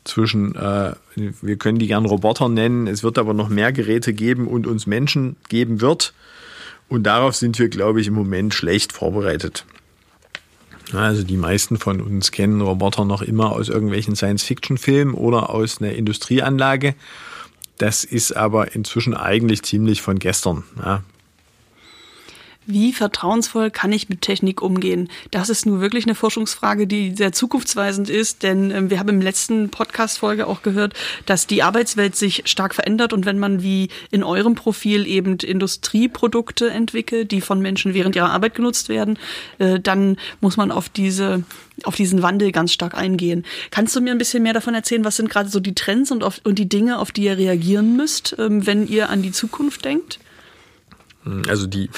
zwischen, äh, wir können die gern Roboter nennen, es wird aber noch mehr Geräte geben und uns Menschen geben wird. Und darauf sind wir, glaube ich, im Moment schlecht vorbereitet. Also die meisten von uns kennen Roboter noch immer aus irgendwelchen Science-Fiction-Filmen oder aus einer Industrieanlage. Das ist aber inzwischen eigentlich ziemlich von gestern. Ja, wie vertrauensvoll kann ich mit Technik umgehen? Das ist nun wirklich eine Forschungsfrage, die sehr zukunftsweisend ist, denn äh, wir haben im letzten Podcast-Folge auch gehört, dass die Arbeitswelt sich stark verändert und wenn man wie in eurem Profil eben Industrieprodukte entwickelt, die von Menschen während ihrer Arbeit genutzt werden, äh, dann muss man auf diese auf diesen Wandel ganz stark eingehen. Kannst du mir ein bisschen mehr davon erzählen? Was sind gerade so die Trends und, auf, und die Dinge, auf die ihr reagieren müsst, ähm, wenn ihr an die Zukunft denkt? Also die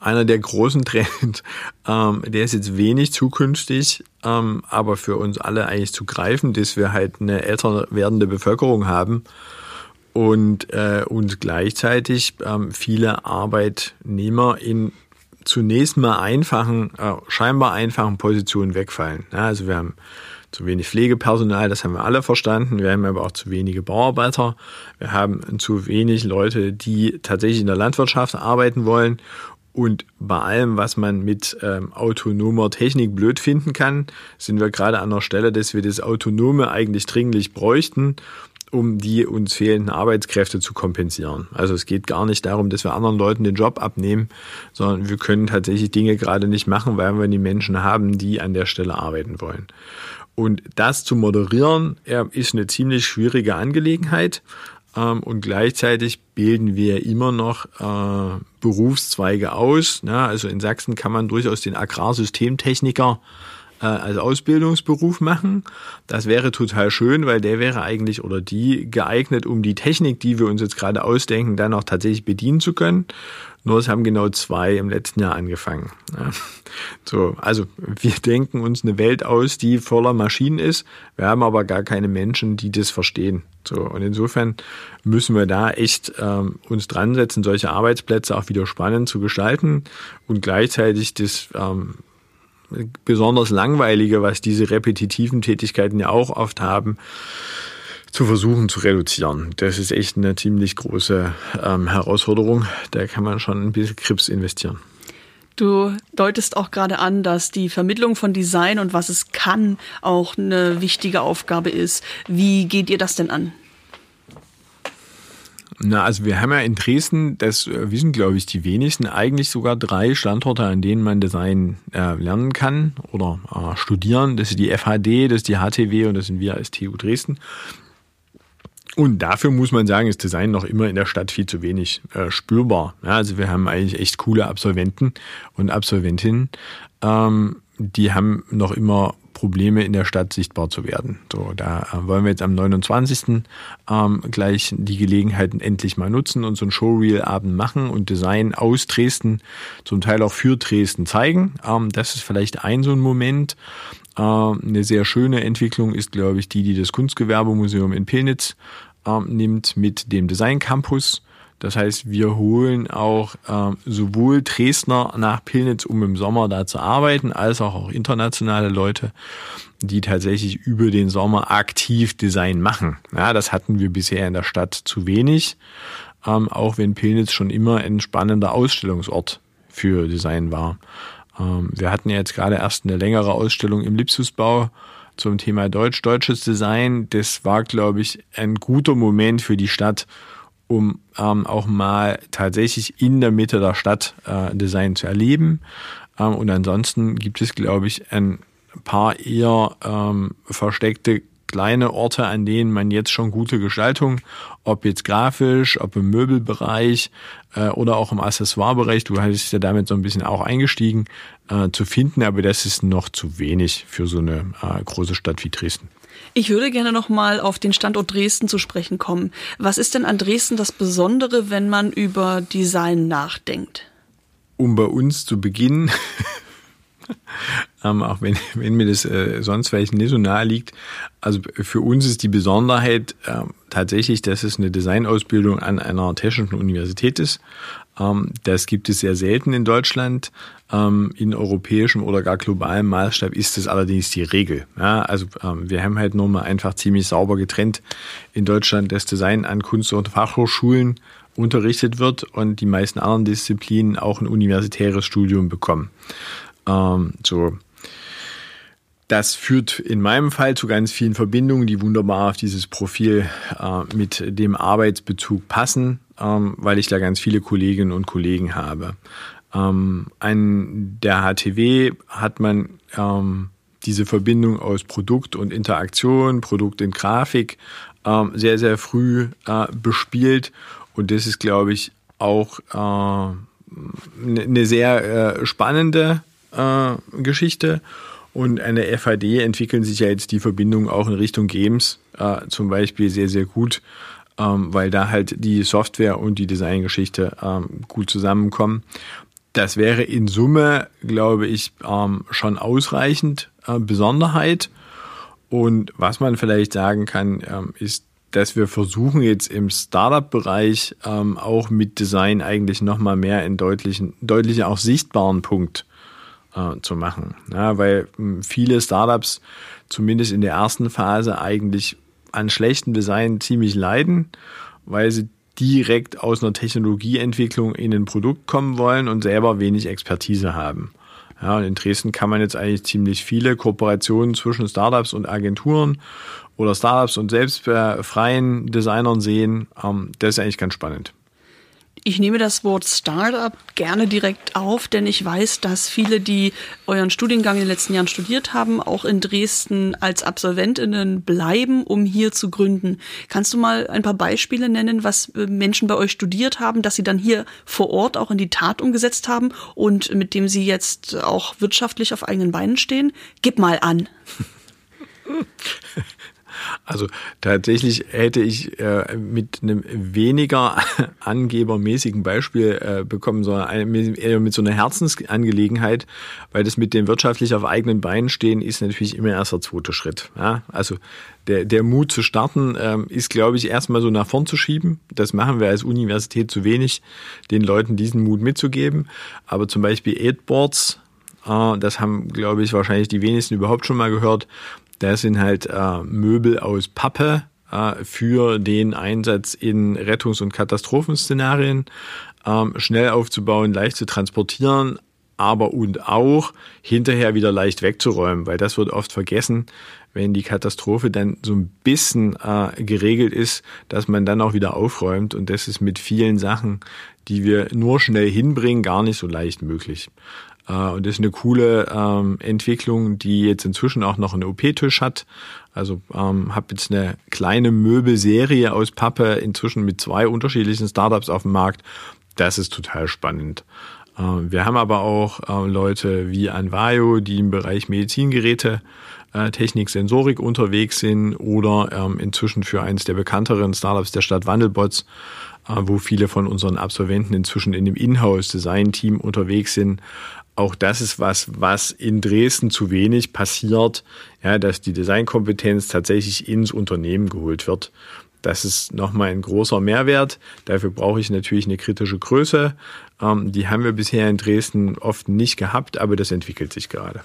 einer der großen Trends, [LAUGHS] ähm, der ist jetzt wenig zukünftig, ähm, aber für uns alle eigentlich zu greifen, dass wir halt eine älter werdende Bevölkerung haben und äh, und gleichzeitig ähm, viele Arbeitnehmer in zunächst mal einfachen, äh, scheinbar einfachen Positionen wegfallen. Ja, also wir haben zu wenig Pflegepersonal, das haben wir alle verstanden. Wir haben aber auch zu wenige Bauarbeiter. Wir haben zu wenig Leute, die tatsächlich in der Landwirtschaft arbeiten wollen. Und bei allem, was man mit ähm, autonomer Technik blöd finden kann, sind wir gerade an der Stelle, dass wir das Autonome eigentlich dringlich bräuchten, um die uns fehlenden Arbeitskräfte zu kompensieren. Also es geht gar nicht darum, dass wir anderen Leuten den Job abnehmen, sondern wir können tatsächlich Dinge gerade nicht machen, weil wir die Menschen haben, die an der Stelle arbeiten wollen. Und das zu moderieren, ist eine ziemlich schwierige Angelegenheit. Ähm, und gleichzeitig bilden wir immer noch äh, Berufszweige aus. Also in Sachsen kann man durchaus den Agrarsystemtechniker als Ausbildungsberuf machen. Das wäre total schön, weil der wäre eigentlich oder die geeignet, um die Technik, die wir uns jetzt gerade ausdenken, dann auch tatsächlich bedienen zu können. Nur es haben genau zwei im letzten Jahr angefangen. Ja. So, also wir denken uns eine Welt aus, die voller Maschinen ist. Wir haben aber gar keine Menschen, die das verstehen. So, und insofern müssen wir da echt ähm, uns dran setzen, solche Arbeitsplätze auch wieder spannend zu gestalten und gleichzeitig das ähm, besonders langweilige, was diese repetitiven Tätigkeiten ja auch oft haben, zu versuchen zu reduzieren. Das ist echt eine ziemlich große ähm, Herausforderung. Da kann man schon ein bisschen Krips investieren. Du deutest auch gerade an, dass die Vermittlung von Design und was es kann auch eine wichtige Aufgabe ist. Wie geht ihr das denn an? Na, also wir haben ja in Dresden, das äh, wissen glaube ich die wenigsten, eigentlich sogar drei Standorte, an denen man Design äh, lernen kann oder äh, studieren. Das ist die FHD, das ist die HTW und das sind wir als TU Dresden. Und dafür muss man sagen, ist Design noch immer in der Stadt viel zu wenig äh, spürbar. Ja, also wir haben eigentlich echt coole Absolventen und Absolventinnen, ähm, die haben noch immer Probleme in der Stadt sichtbar zu werden. So, da äh, wollen wir jetzt am 29. Ähm, gleich die Gelegenheiten endlich mal nutzen und so ein Showreel-Abend machen und Design aus Dresden, zum Teil auch für Dresden zeigen. Ähm, das ist vielleicht ein so ein Moment. Äh, eine sehr schöne Entwicklung ist, glaube ich, die, die das Kunstgewerbemuseum in Pilnitz nimmt mit dem Design Campus. Das heißt, wir holen auch äh, sowohl Dresdner nach Pilnitz, um im Sommer da zu arbeiten, als auch, auch internationale Leute, die tatsächlich über den Sommer aktiv Design machen. Ja, das hatten wir bisher in der Stadt zu wenig, ähm, auch wenn Pilnitz schon immer ein spannender Ausstellungsort für Design war. Ähm, wir hatten ja jetzt gerade erst eine längere Ausstellung im Lipsusbau zum Thema Deutsch, deutsches Design. Das war, glaube ich, ein guter Moment für die Stadt, um ähm, auch mal tatsächlich in der Mitte der Stadt äh, Design zu erleben. Ähm, und ansonsten gibt es, glaube ich, ein paar eher ähm, versteckte kleine Orte, an denen man jetzt schon gute Gestaltung, ob jetzt grafisch, ob im Möbelbereich äh, oder auch im Accessoirebereich, du hattest ja damit so ein bisschen auch eingestiegen, äh, zu finden, aber das ist noch zu wenig für so eine äh, große Stadt wie Dresden. Ich würde gerne noch mal auf den Standort Dresden zu sprechen kommen. Was ist denn an Dresden das Besondere, wenn man über Design nachdenkt? Um bei uns zu beginnen, [LAUGHS] ähm, auch wenn, wenn mir das äh, sonst vielleicht nicht so nahe liegt. Also für uns ist die Besonderheit äh, tatsächlich, dass es eine Designausbildung an einer technischen Universität ist. Ähm, das gibt es sehr selten in Deutschland. Ähm, in europäischem oder gar globalem Maßstab ist es allerdings die Regel. Also ähm, wir haben halt nur mal einfach ziemlich sauber getrennt in Deutschland das Design an Kunst- und Fachhochschulen unterrichtet wird und die meisten anderen Disziplinen auch ein universitäres Studium bekommen. So. Das führt in meinem Fall zu ganz vielen Verbindungen, die wunderbar auf dieses Profil äh, mit dem Arbeitsbezug passen, ähm, weil ich da ganz viele Kolleginnen und Kollegen habe. Ähm, an der HTW hat man ähm, diese Verbindung aus Produkt und Interaktion, Produkt und Grafik ähm, sehr, sehr früh äh, bespielt. Und das ist, glaube ich, auch äh, eine sehr äh, spannende äh, Geschichte. Und an der FAD entwickeln sich ja jetzt die Verbindungen auch in Richtung Games äh, zum Beispiel sehr, sehr gut, ähm, weil da halt die Software und die Designgeschichte ähm, gut zusammenkommen. Das wäre in Summe, glaube ich, ähm, schon ausreichend äh, Besonderheit. Und was man vielleicht sagen kann, ähm, ist, dass wir versuchen jetzt im Startup-Bereich ähm, auch mit Design eigentlich nochmal mehr in deutlichen, deutlichen auch sichtbaren Punkt äh, zu machen. Ja, weil hm, viele Startups zumindest in der ersten Phase eigentlich an schlechtem Design ziemlich leiden, weil sie direkt aus einer Technologieentwicklung in ein Produkt kommen wollen und selber wenig Expertise haben. Ja, und in Dresden kann man jetzt eigentlich ziemlich viele Kooperationen zwischen Startups und Agenturen oder Startups und selbst äh, freien Designern sehen. Ähm, das ist eigentlich ganz spannend. Ich nehme das Wort Startup gerne direkt auf, denn ich weiß, dass viele, die euren Studiengang in den letzten Jahren studiert haben, auch in Dresden als Absolventinnen bleiben, um hier zu gründen. Kannst du mal ein paar Beispiele nennen, was äh, Menschen bei euch studiert haben, dass sie dann hier vor Ort auch in die Tat umgesetzt haben und mit dem sie jetzt auch wirtschaftlich auf eigenen Beinen stehen? Gib mal an. [LAUGHS] Also tatsächlich hätte ich äh, mit einem weniger [LAUGHS] angebermäßigen Beispiel äh, bekommen, sondern eher mit so einer Herzensangelegenheit, weil das mit dem wirtschaftlich auf eigenen Beinen stehen ist natürlich immer erst der zweite Schritt. Ja? Also der, der Mut zu starten ähm, ist, glaube ich, erstmal so nach vorn zu schieben. Das machen wir als Universität zu wenig, den Leuten diesen Mut mitzugeben. Aber zum Beispiel Aidboards, äh, das haben, glaube ich, wahrscheinlich die wenigsten überhaupt schon mal gehört. Das sind halt äh, Möbel aus Pappe äh, für den Einsatz in Rettungs- und Katastrophenszenarien. Ähm, schnell aufzubauen, leicht zu transportieren, aber und auch hinterher wieder leicht wegzuräumen, weil das wird oft vergessen, wenn die Katastrophe dann so ein bisschen äh, geregelt ist, dass man dann auch wieder aufräumt und das ist mit vielen Sachen, die wir nur schnell hinbringen, gar nicht so leicht möglich. Äh, und das ist eine coole ähm, Entwicklung, die jetzt inzwischen auch noch einen OP-Tisch hat. Also ähm, habe jetzt eine kleine Möbelserie aus Pappe inzwischen mit zwei unterschiedlichen Startups auf dem Markt. Das ist total spannend. Ähm, wir haben aber auch äh, Leute wie Anvayo, die im Bereich Medizingeräte äh, Technik, Sensorik unterwegs sind oder ähm, inzwischen für eines der bekannteren Startups der Stadt Wandelbots, äh, wo viele von unseren Absolventen inzwischen in dem Inhouse-Design-Team unterwegs sind. Auch das ist was, was in Dresden zu wenig passiert, ja, dass die Designkompetenz tatsächlich ins Unternehmen geholt wird. Das ist nochmal ein großer Mehrwert. Dafür brauche ich natürlich eine kritische Größe. Ähm, die haben wir bisher in Dresden oft nicht gehabt, aber das entwickelt sich gerade.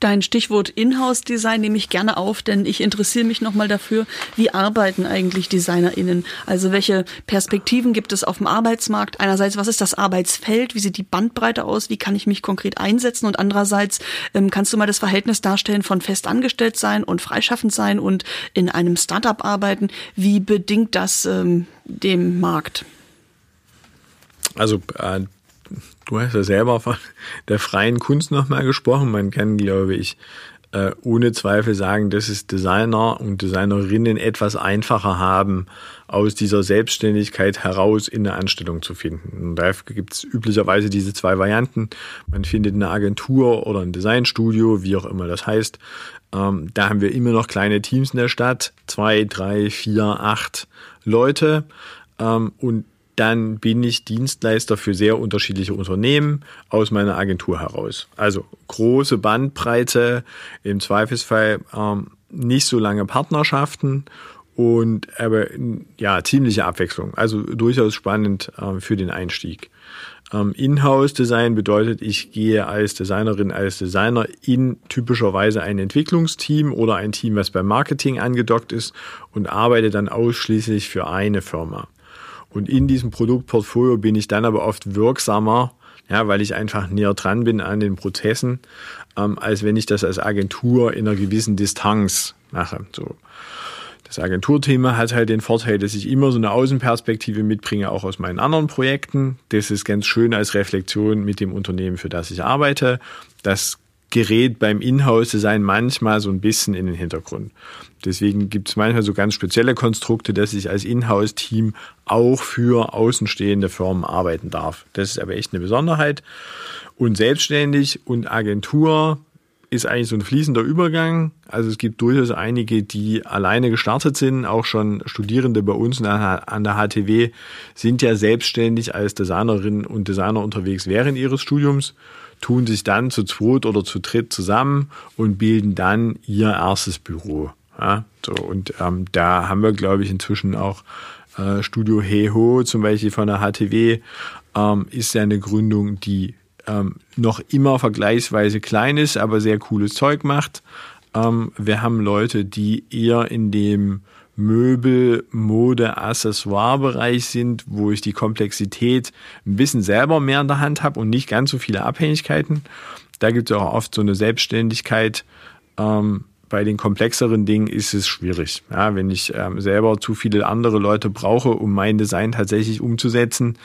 Dein Stichwort Inhouse-Design nehme ich gerne auf, denn ich interessiere mich nochmal dafür, wie arbeiten eigentlich DesignerInnen? Also welche Perspektiven gibt es auf dem Arbeitsmarkt? Einerseits, was ist das Arbeitsfeld? Wie sieht die Bandbreite aus? Wie kann ich mich konkret einsetzen? Und andererseits, ähm, kannst du mal das Verhältnis darstellen von festangestellt sein und freischaffend sein und in einem Startup arbeiten? Wie bedingt das ähm, dem Markt? Also äh, du hast ja selber von der freien Kunst nochmal gesprochen. Man kann, glaube ich, äh, ohne Zweifel sagen, dass es Designer und Designerinnen etwas einfacher haben, aus dieser Selbstständigkeit heraus in eine Anstellung zu finden. Und da gibt es üblicherweise diese zwei Varianten. Man findet eine Agentur oder ein Designstudio, wie auch immer das heißt. Ähm, da haben wir immer noch kleine Teams in der Stadt, zwei, drei, vier, acht Leute. Ähm, und dann bin ich Dienstleister für sehr unterschiedliche Unternehmen aus meiner Agentur heraus. Also große Bandbreite, im Zweifelsfall ähm, nicht so lange Partnerschaften und aber ja, ziemliche Abwechslung. Also durchaus spannend äh, für den Einstieg. Ähm, Inhouse-Design bedeutet, ich gehe als Designerin, als Designer in typischerweise ein Entwicklungsteam oder ein Team, was beim Marketing angedockt ist und arbeite dann ausschließlich für eine Firma. Und in diesem Produktportfolio bin ich dann aber oft wirksamer, ja, weil ich einfach näher dran bin an den Prozessen, ähm, als wenn ich das als Agentur in einer gewissen Distanz mache. So. Das Agenturthema hat halt den Vorteil, dass ich immer so eine Außenperspektive mitbringe, auch aus meinen anderen Projekten. Das ist ganz schön als Reflexion mit dem Unternehmen, für das ich arbeite. Das gerät beim Inhouse-Design manchmal so ein bisschen in den Hintergrund. Deswegen gibt es manchmal so ganz spezielle Konstrukte, dass ich als Inhouse-Team auch für außenstehende Firmen arbeiten darf. Das ist aber echt eine Besonderheit. Und selbstständig und Agentur ist eigentlich so ein fließender Übergang. Also es gibt durchaus einige, die alleine gestartet sind. Auch schon Studierende bei uns an der HTW sind ja selbstständig als Designerinnen und Designer unterwegs während ihres Studiums tun sich dann zu zweit oder zu dritt zusammen und bilden dann ihr erstes Büro. Ja, so, und ähm, da haben wir, glaube ich, inzwischen auch äh, Studio Heho, zum Beispiel von der HTW, ähm, ist ja eine Gründung, die ähm, noch immer vergleichsweise klein ist, aber sehr cooles Zeug macht. Ähm, wir haben Leute, die eher in dem Möbel, Mode, Accessoire-Bereich sind, wo ich die Komplexität ein bisschen selber mehr in der Hand habe und nicht ganz so viele Abhängigkeiten. Da gibt es auch oft so eine Selbstständigkeit. Ähm, bei den komplexeren Dingen ist es schwierig. Ja, wenn ich ähm, selber zu viele andere Leute brauche, um mein Design tatsächlich umzusetzen,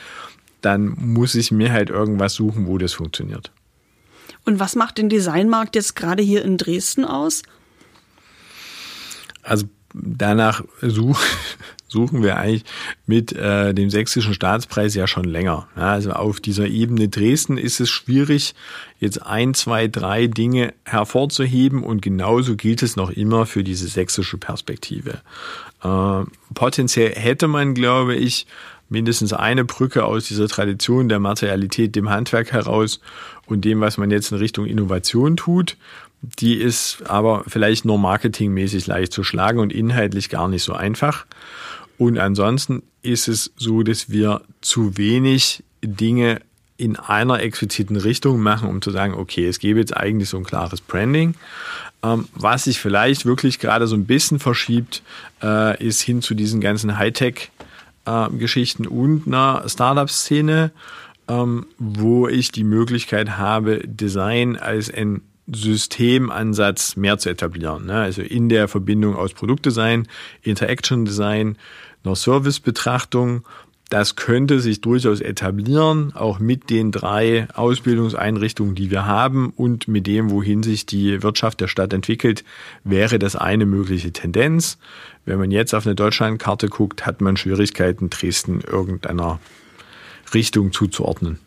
dann muss ich mir halt irgendwas suchen, wo das funktioniert. Und was macht den Designmarkt jetzt gerade hier in Dresden aus? Also danach such, [LAUGHS] suchen wir eigentlich mit äh, dem sächsischen Staatspreis ja schon länger. Ja, also auf dieser Ebene Dresden ist es schwierig, jetzt ein, zwei, drei Dinge hervorzuheben und genauso gilt es noch immer für diese sächsische Perspektive. Äh, potenziell hätte man, glaube ich, mindestens eine Brücke aus dieser Tradition der Materialität, dem Handwerk heraus und dem, was man jetzt in Richtung Innovation tut. Die ist aber vielleicht nur marketingmäßig leicht zu schlagen und inhaltlich gar nicht so einfach. Und ansonsten ist es so, dass wir zu wenig Dinge in einer expliziten Richtung machen, um zu sagen, okay, es gäbe jetzt eigentlich so ein klares Branding. Ähm, was sich vielleicht wirklich gerade so ein bisschen verschiebt, äh, ist hin zu diesen ganzen Hightech-Geschichten äh, und einer Startup-Szene, ähm, wo ich die Möglichkeit habe, Design als ein Systemansatz mehr zu etablieren. Ne? Also in der Verbindung aus Produktdesign, Interaction Design, einer Servicebetrachtung. Das könnte sich durchaus etablieren, auch mit den drei Ausbildungseinrichtungen, die wir haben und mit dem, wohin sich die Wirtschaft der Stadt entwickelt, wäre das eine mögliche Tendenz. Wenn man jetzt auf eine Deutschlandkarte guckt, hat man Schwierigkeiten, Dresden irgendeiner Richtung zuzuordnen.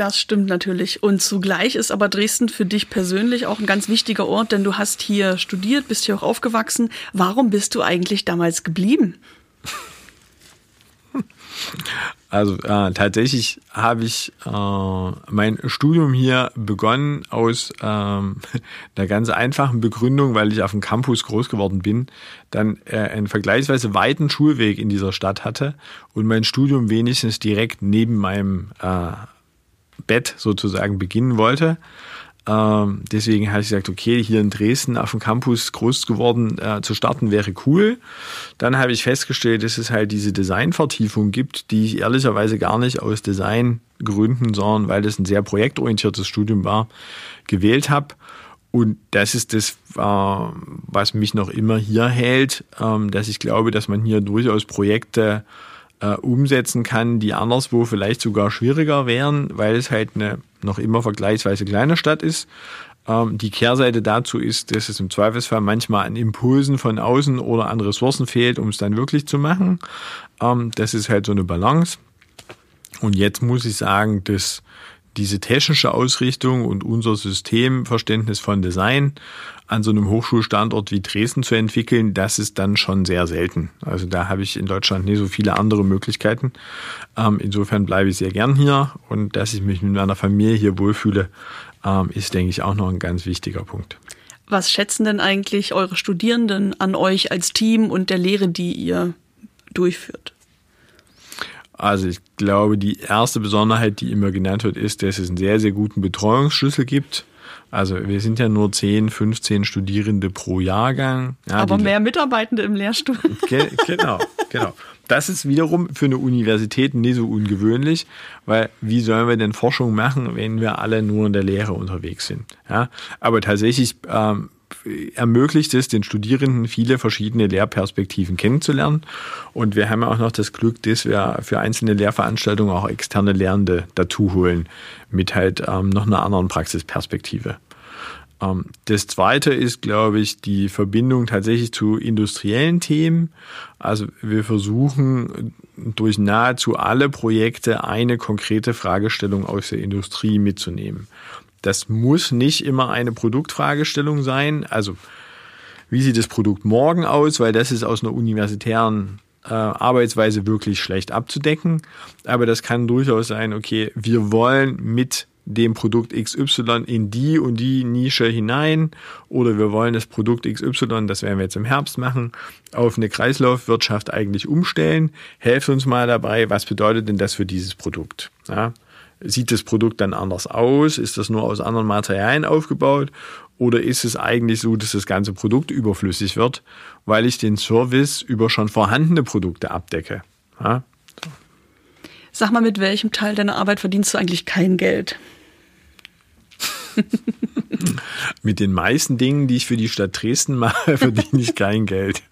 Das stimmt natürlich. Und zugleich ist aber Dresden für dich persönlich auch ein ganz wichtiger Ort, denn du hast hier studiert, bist hier auch aufgewachsen. Warum bist du eigentlich damals geblieben? [LAUGHS] Also äh, tatsächlich habe ich äh, mein Studium hier begonnen aus ähm, [LAUGHS] einer ganz einfachen Begründung, weil ich auf dem Campus groß geworden bin, dann äh, einen vergleichsweise weiten Schulweg in dieser Stadt hatte und mein Studium wenigstens direkt neben meinem äh, Bett sozusagen beginnen wollte. Ähm, deswegen habe ich gesagt, okay, hier in Dresden auf dem Campus groß geworden äh, zu starten wäre cool. Dann habe ich festgestellt, dass es halt diese Designvertiefung gibt, die ich ehrlicherweise gar nicht aus Designgründen, sondern weil das ein sehr projektorientiertes Studium war, gewählt habe. Und das ist das, äh, was mich noch immer hier hält, ähm, dass ich glaube, dass man hier durchaus Projekte äh, umsetzen kann, die anderswo vielleicht sogar schwieriger wären, weil es halt eine noch immer vergleichsweise kleine Stadt ist. Ähm, die Kehrseite dazu ist, dass es im Zweifelsfall manchmal an Impulsen von außen oder an Ressourcen fehlt, um es dann wirklich zu machen. Ähm, das ist halt so eine Balance. Und jetzt muss ich sagen, dass diese technische Ausrichtung und unser Systemverständnis von Design an so einem Hochschulstandort wie Dresden zu entwickeln, das ist dann schon sehr selten. Also da habe ich in Deutschland nicht so viele andere Möglichkeiten. Ähm, insofern bleibe ich sehr gern hier und dass ich mich mit meiner Familie hier wohlfühle, ähm, ist, denke ich, auch noch ein ganz wichtiger Punkt. Was schätzen denn eigentlich eure Studierenden an euch als Team und der Lehre, die ihr durchführt? Also ich glaube, die erste Besonderheit, die immer genannt wird, ist, dass es einen sehr, sehr guten Betreuungsschlüssel gibt. Also wir sind ja nur 10, 15 Studierende pro Jahrgang. Ja, Aber mehr Mitarbeitende im Lehrstuhl. [LAUGHS] Ge genau, genau. Das ist wiederum für eine Universität nicht so ungewöhnlich, weil wie sollen wir denn Forschung machen, wenn wir alle nur in der Lehre unterwegs sind? Ja, aber tatsächlich ähm, ermöglicht es den Studierenden viele verschiedene Lehrperspektiven kennenzulernen. Und wir haben auch noch das Glück, dass wir für einzelne Lehrveranstaltungen auch externe Lernende dazu holen mit halt ähm, noch einer anderen Praxisperspektive. Ähm, das zweite ist, glaube ich, die Verbindung tatsächlich zu industriellen Themen. Also wir versuchen durch nahezu alle Projekte eine konkrete Fragestellung aus der Industrie mitzunehmen. Das muss nicht immer eine Produktfragestellung sein. Also wie sieht das Produkt morgen aus? Weil das ist aus einer universitären äh, Arbeitsweise wirklich schlecht abzudecken. Aber das kann durchaus sein, okay, wir wollen mit dem Produkt XY in die und die Nische hinein oder wir wollen das Produkt XY, das werden wir jetzt im Herbst machen, auf eine Kreislaufwirtschaft eigentlich umstellen. Helft uns mal dabei, was bedeutet denn das für dieses Produkt? Ja? Sieht das Produkt dann anders aus? Ist das nur aus anderen Materialien aufgebaut? Oder ist es eigentlich so, dass das ganze Produkt überflüssig wird, weil ich den Service über schon vorhandene Produkte abdecke? Ja? So. Sag mal, mit welchem Teil deiner Arbeit verdienst du eigentlich kein Geld? [LAUGHS] mit den meisten Dingen, die ich für die Stadt Dresden mache, [LAUGHS] verdiene ich kein Geld.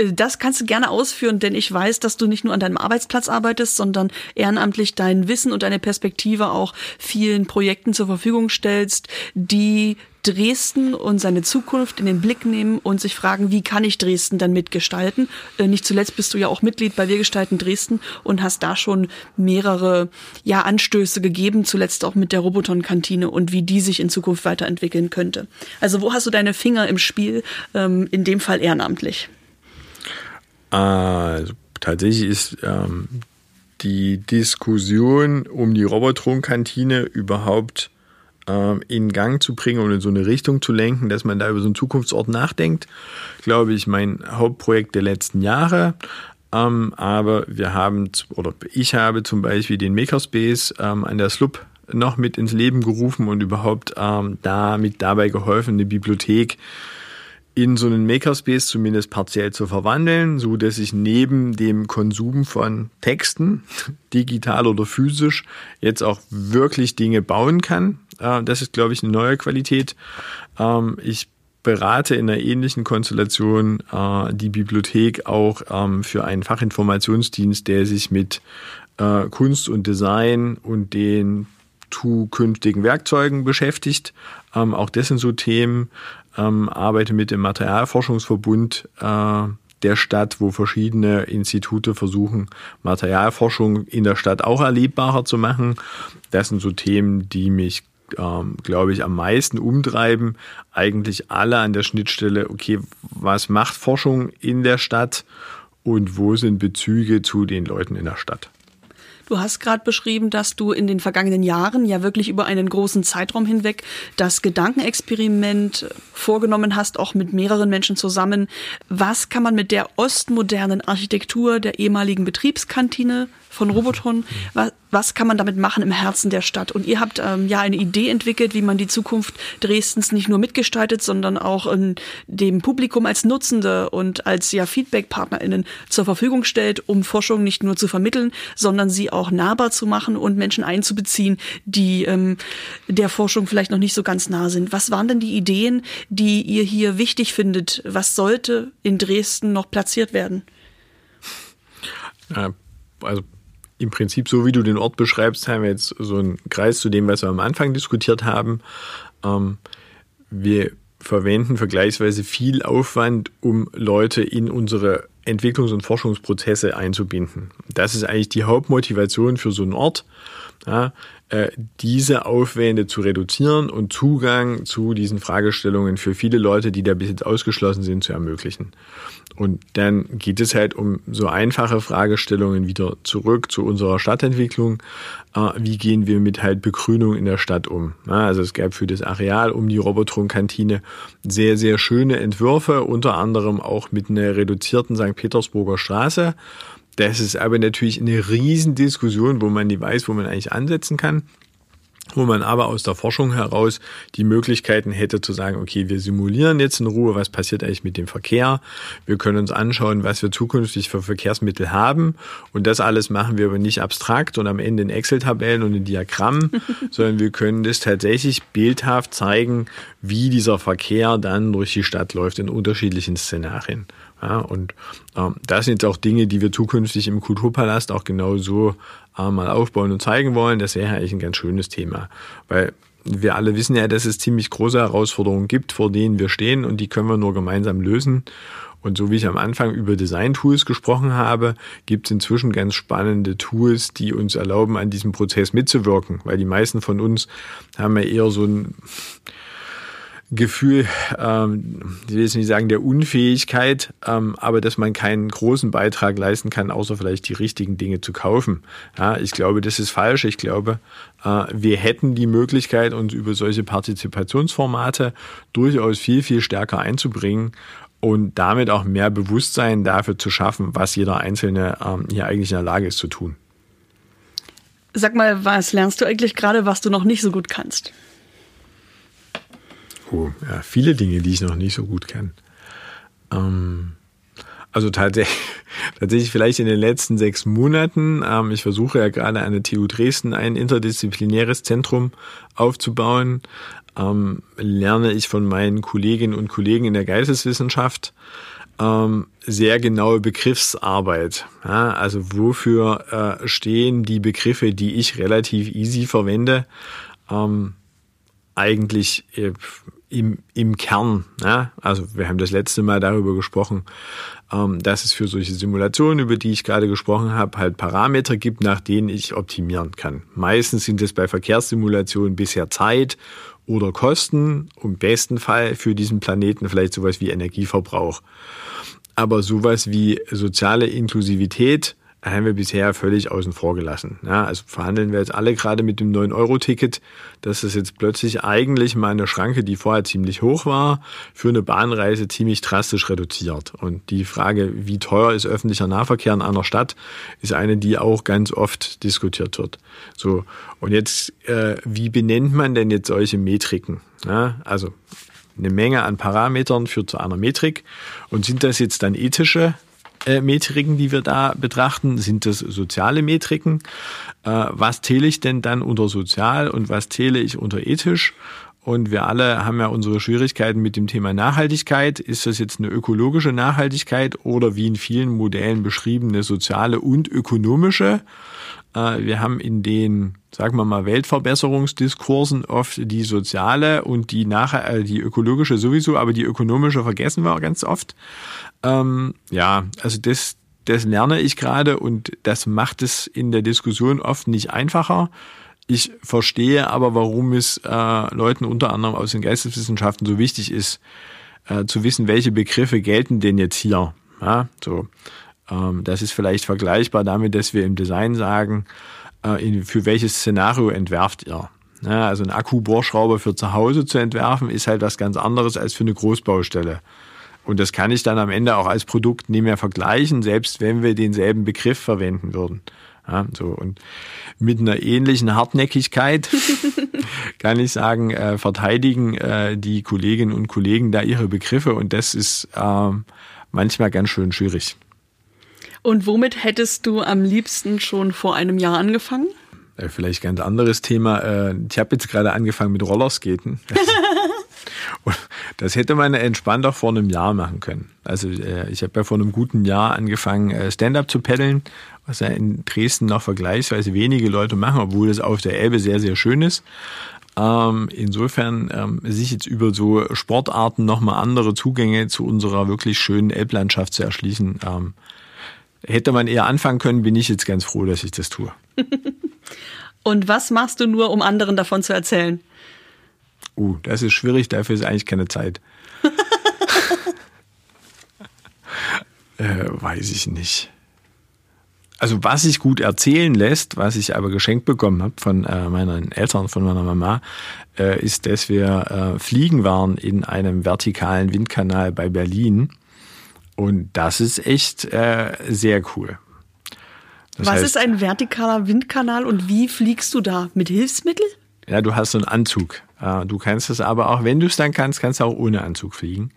Äh, das kannst du gerne ausführen, denn ich weiß, dass du nicht nur an deinem Arbeitsplatz arbeitest, sondern ehrenamtlich dein Wissen und deine Perspektive auch vielen Projekten zur Verfügung stellst, die Dresden und seine Zukunft in den Blick nehmen und sich fragen, wie kann ich Dresden dann mitgestalten? Äh, nicht zuletzt bist du ja auch Mitglied bei Wir gestalten Dresden und hast da schon mehrere ja, Anstöße gegeben, zuletzt auch mit der Roboton-Kantine und wie die sich in Zukunft weiterentwickeln könnte. Also wo hast du deine Finger im Spiel, ähm, in dem Fall ehrenamtlich? Also tatsächlich ist ähm, die Diskussion um die Robotron-Kantine überhaupt ähm, in Gang zu bringen und in so eine Richtung zu lenken, dass man da über so einen Zukunftsort nachdenkt, glaube ich, mein Hauptprojekt der letzten Jahre. Ähm, aber wir haben, oder ich habe zum Beispiel den Makerspace ähm, an der SLUB noch mit ins Leben gerufen und überhaupt ähm, damit dabei geholfen, eine Bibliothek in so einen Makerspace zumindest partiell zu verwandeln, so dass ich neben dem Konsum von Texten, [LAUGHS] digital oder physisch, jetzt auch wirklich Dinge bauen kann. Äh, das ist, glaube ich, eine neue Qualität. Ähm, ich berate in einer ähnlichen Konstellation äh, die Bibliothek auch ähm, für einen Fachinformationsdienst, der sich mit äh, Kunst und Design und den zukünftigen Werkzeugen beschäftigt. Ähm, auch das sind so Themen, ähm, arbeite mit dem Materialforschungsverbund äh, der Stadt, wo verschiedene Institute versuchen, Materialforschung in der Stadt auch erlebbarer zu machen. Das sind so Themen, die mich ähm, glaube ich, am meisten umtreiben. Eigentlich alle an der Schnittstelle, okay, was macht Forschung in der Stadt und wo sind Bezüge zu den Leuten in der Stadt? Du hast gerade beschrieben, dass du in den vergangenen Jahren ja wirklich über einen großen Zeitraum hinweg das Gedankenexperiment vorgenommen hast, auch mit mehreren Menschen zusammen. Was kann man mit der ostmodernen Architektur der ehemaligen Betriebskantine von Roboton. Was, was kann man damit machen im Herzen der Stadt? Und ihr habt ähm, ja eine Idee entwickelt, wie man die Zukunft Dresdens nicht nur mitgestaltet, sondern auch ähm, dem Publikum als Nutzende und als ja FeedbackpartnerInnen zur Verfügung stellt, um Forschung nicht nur zu vermitteln, sondern sie auch nahbar zu machen und Menschen einzubeziehen, die ähm, der Forschung vielleicht noch nicht so ganz nah sind. Was waren denn die Ideen, die ihr hier wichtig findet? Was sollte in Dresden noch platziert werden? also im Prinzip, so wie du den Ort beschreibst, haben wir jetzt so einen Kreis zu dem, was wir am Anfang diskutiert haben. Ähm, wir verwenden vergleichsweise viel Aufwand, um Leute in unsere Entwicklungs- und Forschungsprozesse einzubinden. Das ist eigentlich die Hauptmotivation für so einen Ort, ja, diese Aufwände zu reduzieren und Zugang zu diesen Fragestellungen für viele Leute, die da bis jetzt ausgeschlossen sind, zu ermöglichen. Und dann geht es halt um so einfache Fragestellungen wieder zurück zu unserer Stadtentwicklung. Äh, wie gehen wir mit halt Begrünung in der Stadt um? Also es gab für das Areal um die Robotron-Kantine sehr, sehr schöne Entwürfe, unter anderem auch mit einer reduzierten St. Petersburger Straße. Das ist aber natürlich eine Riesendiskussion, wo man nicht weiß, wo man eigentlich ansetzen kann wo man aber aus der Forschung heraus die Möglichkeiten hätte zu sagen, okay, wir simulieren jetzt in Ruhe, was passiert eigentlich mit dem Verkehr. Wir können uns anschauen, was wir zukünftig für Verkehrsmittel haben. Und das alles machen wir aber nicht abstrakt und am Ende in Excel-Tabellen und in Diagrammen, [LAUGHS] sondern wir können das tatsächlich bildhaft zeigen, wie dieser Verkehr dann durch die Stadt läuft in unterschiedlichen Szenarien. Ja, und ähm, das sind auch Dinge, die wir zukünftig im Kulturpalast auch genau so äh, mal aufbauen und zeigen wollen. Das wäre eigentlich ein ganz schönes Thema, weil wir alle wissen ja, dass es ziemlich große Herausforderungen gibt, vor denen wir stehen und die können wir nur gemeinsam lösen. Und so wie ich am Anfang über Design-Tools gesprochen habe, gibt es inzwischen ganz spannende Tools, die uns erlauben, an diesem Prozess mitzuwirken, weil die meisten von uns haben ja eher so ein Gefühl, ähm, ich will jetzt nicht sagen der Unfähigkeit, ähm, aber dass man keinen großen Beitrag leisten kann, außer vielleicht die richtigen Dinge zu kaufen. Ja, ich glaube, das ist falsch. Ich glaube, äh, wir hätten die Möglichkeit, uns über solche Partizipationsformate durchaus viel, viel stärker einzubringen und damit auch mehr Bewusstsein dafür zu schaffen, was jeder Einzelne ähm, hier eigentlich in der Lage ist zu tun. Sag mal, was lernst du eigentlich gerade, was du noch nicht so gut kannst? Oh, ja, viele Dinge, die ich noch nicht so gut kann. Ähm, also tatsächlich, [LAUGHS] tatsächlich vielleicht in den letzten sechs Monaten. Ähm, ich versuche ja gerade an der TU Dresden ein interdisziplinäres Zentrum aufzubauen. Ähm, lerne ich von meinen Kolleginnen und Kollegen in der Geisteswissenschaft ähm, sehr genaue Begriffsarbeit. Ja, also wofür äh, stehen die Begriffe, die ich relativ easy verwende? Ähm, eigentlich äh, im, im Kern. Ja? Also wir haben das letzte Mal darüber gesprochen, ähm, dass es für solche Simulationen, über die ich gerade gesprochen habe, halt Parameter gibt, nach denen ich optimieren kann. Meistens sind es bei Verkehrssimulationen bisher Zeit oder Kosten, im besten Fall für diesen Planeten vielleicht sowas wie Energieverbrauch. Aber sowas wie soziale Inklusivität haben wir bisher völlig außen vor gelassen. Ja, also verhandeln wir jetzt alle gerade mit dem 9-Euro-Ticket, dass es jetzt plötzlich eigentlich mal eine Schranke, die vorher ziemlich hoch war, für eine Bahnreise ziemlich drastisch reduziert. Und die Frage, wie teuer ist öffentlicher Nahverkehr in einer Stadt, ist eine, die auch ganz oft diskutiert wird. So, und jetzt, äh, wie benennt man denn jetzt solche Metriken? Ja, also eine Menge an Parametern führt zu einer Metrik. Und sind das jetzt dann ethische Metriken, die wir da betrachten? Sind das soziale Metriken? Äh, was zähle ich denn dann unter sozial und was zähle ich unter ethisch? und wir alle haben ja unsere Schwierigkeiten mit dem Thema Nachhaltigkeit. Ist das jetzt eine ökologische Nachhaltigkeit oder wie in vielen Modellen beschrieben eine soziale und ökonomische? Äh, wir haben in den, sagen wir mal, Weltverbesserungsdiskursen oft die soziale und die, nachher, äh, die ökologische sowieso, aber die ökonomische vergessen wir ganz oft. Ähm, ja, also das, das lerne ich gerade und das macht es in der Diskussion oft nicht einfacher. Ich verstehe aber, warum es äh, Leuten unter anderem aus den Geisteswissenschaften so wichtig ist, äh, zu wissen, welche Begriffe gelten denn jetzt hier. Ja, so. Ähm, das ist vielleicht vergleichbar damit, dass wir im Design sagen, äh, für welches Szenario entwerft ihr. Also ein Akkubohrschrauber für zu Hause zu entwerfen, ist halt was ganz anderes als für eine Großbaustelle. Und das kann ich dann am Ende auch als Produkt nicht mehr vergleichen, selbst wenn wir denselben Begriff verwenden würden. Ja, so und mit einer ähnlichen Hartnäckigkeit [LAUGHS] kann ich sagen, äh, verteidigen äh, die Kolleginnen und Kollegen da ihre Begriffe und das ist äh, manchmal ganz schön schwierig. Und womit hättest du am liebsten schon vor einem Jahr angefangen? Äh, vielleicht ganz anderes Thema. Äh, ich habe jetzt gerade angefangen mit Rollerskaten. [LAUGHS] Das hätte man entspannt auch vor einem Jahr machen können. Also äh, ich habe ja vor einem guten Jahr angefangen, Stand-up zu paddeln, was ja in Dresden noch vergleichsweise wenige Leute machen, obwohl es auf der Elbe sehr, sehr schön ist. Ähm, insofern ähm, sich jetzt über so Sportarten nochmal andere Zugänge zu unserer wirklich schönen Elblandschaft zu erschließen, ähm, hätte man eher anfangen können, bin ich jetzt ganz froh, dass ich das tue. [LAUGHS] Und was machst du nur, um anderen davon zu erzählen? Uh, das ist schwierig, dafür ist eigentlich keine Zeit. [LAUGHS] äh, weiß ich nicht. Also was sich gut erzählen lässt, was ich aber geschenkt bekommen habe von äh, meinen Eltern, von meiner Mama, äh, ist, dass wir äh, fliegen waren in einem vertikalen Windkanal bei Berlin. Und das ist echt äh, sehr cool. Das was heißt, ist ein vertikaler Windkanal und wie fliegst du da? Mit Hilfsmittel? Ja, du hast so einen Anzug. Du kannst es aber auch, wenn du es dann kannst, kannst du auch ohne Anzug fliegen.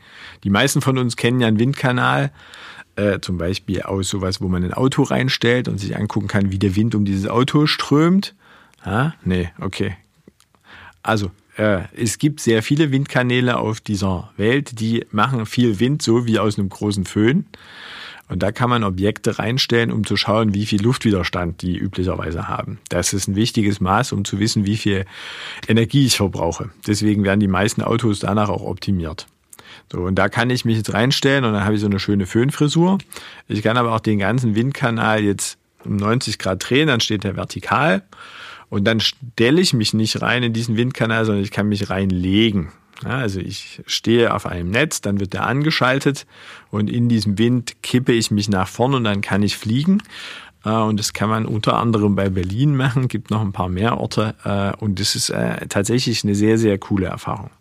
Die meisten von uns kennen ja einen Windkanal, äh, zum Beispiel aus sowas, wo man ein Auto reinstellt und sich angucken kann, wie der Wind um dieses Auto strömt. Ah, nee, okay. Also, äh, es gibt sehr viele Windkanäle auf dieser Welt, die machen viel Wind, so wie aus einem großen Föhn. Und da kann man Objekte reinstellen, um zu schauen, wie viel Luftwiderstand die üblicherweise haben. Das ist ein wichtiges Maß, um zu wissen, wie viel Energie ich verbrauche. Deswegen werden die meisten Autos danach auch optimiert. So, und da kann ich mich jetzt reinstellen und dann habe ich so eine schöne Föhnfrisur. Ich kann aber auch den ganzen Windkanal jetzt um 90 Grad drehen, dann steht der vertikal. Und dann stelle ich mich nicht rein in diesen Windkanal, sondern ich kann mich reinlegen. Ja, also ich stehe auf einem Netz, dann wird der angeschaltet und in diesem Wind kippe ich mich nach vorn und dann kann ich fliegen. Äh, und das kann man unter anderem bei Berlin machen, gibt noch ein paar mehr Orte äh, und das ist äh, tatsächlich eine sehr, sehr coole Erfahrung.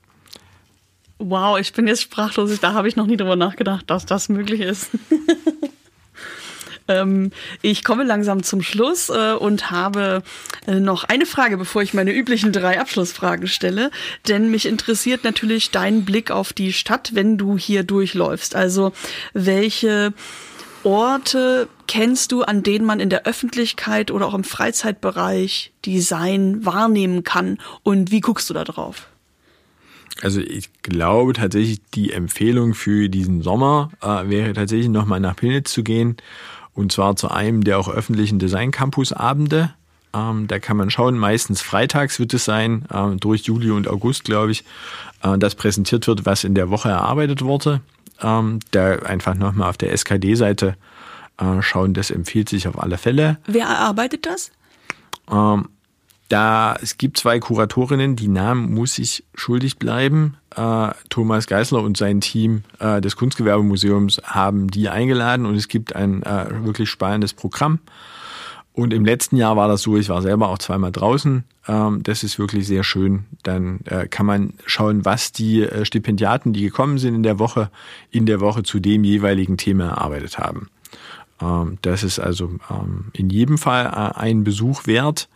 Wow, ich bin jetzt sprachlos. Da habe ich noch nie drüber nachgedacht, dass das möglich ist. [LAUGHS] Ähm, ich komme langsam zum Schluss äh, und habe äh, noch eine Frage, bevor ich meine üblichen drei Abschlussfragen stelle. Denn mich interessiert natürlich dein Blick auf die Stadt, wenn du hier durchläufst. Also welche Orte kennst du, an denen man in der Öffentlichkeit oder auch im Freizeitbereich Design wahrnehmen kann? Und wie guckst du da drauf? Also ich glaube tatsächlich, die Empfehlung für diesen Sommer äh, wäre tatsächlich nochmal nach Pilnitz zu gehen und zwar zu einem der auch öffentlichen Design Campus Abende. Ähm, da kann man schauen, meistens freitags wird es sein, äh, durch Juli und August, glaube ich, äh, das präsentiert wird, was in der Woche erarbeitet wurde. Ähm, da einfach nochmal auf der SKD-Seite äh, schauen, das empfiehlt sich auf alle Fälle. Wer erarbeitet das? Da, es gibt zwei Kuratorinnen, die Namen muss ich schuldig bleiben. Äh, Thomas Geisler und sein Team äh, des Kunstgewerbemuseums haben die eingeladen und es gibt ein äh, wirklich spannendes Programm. Und im letzten Jahr war das so, ich war selber auch zweimal draußen. Ähm, das ist wirklich sehr schön. Dann kann man schauen, was die Stipendiaten, die gekommen sind in der Woche, in der Woche zu dem jeweiligen Thema erarbeitet haben. Ähm, das ist also ähm, in jedem Fall ein Besuch wert.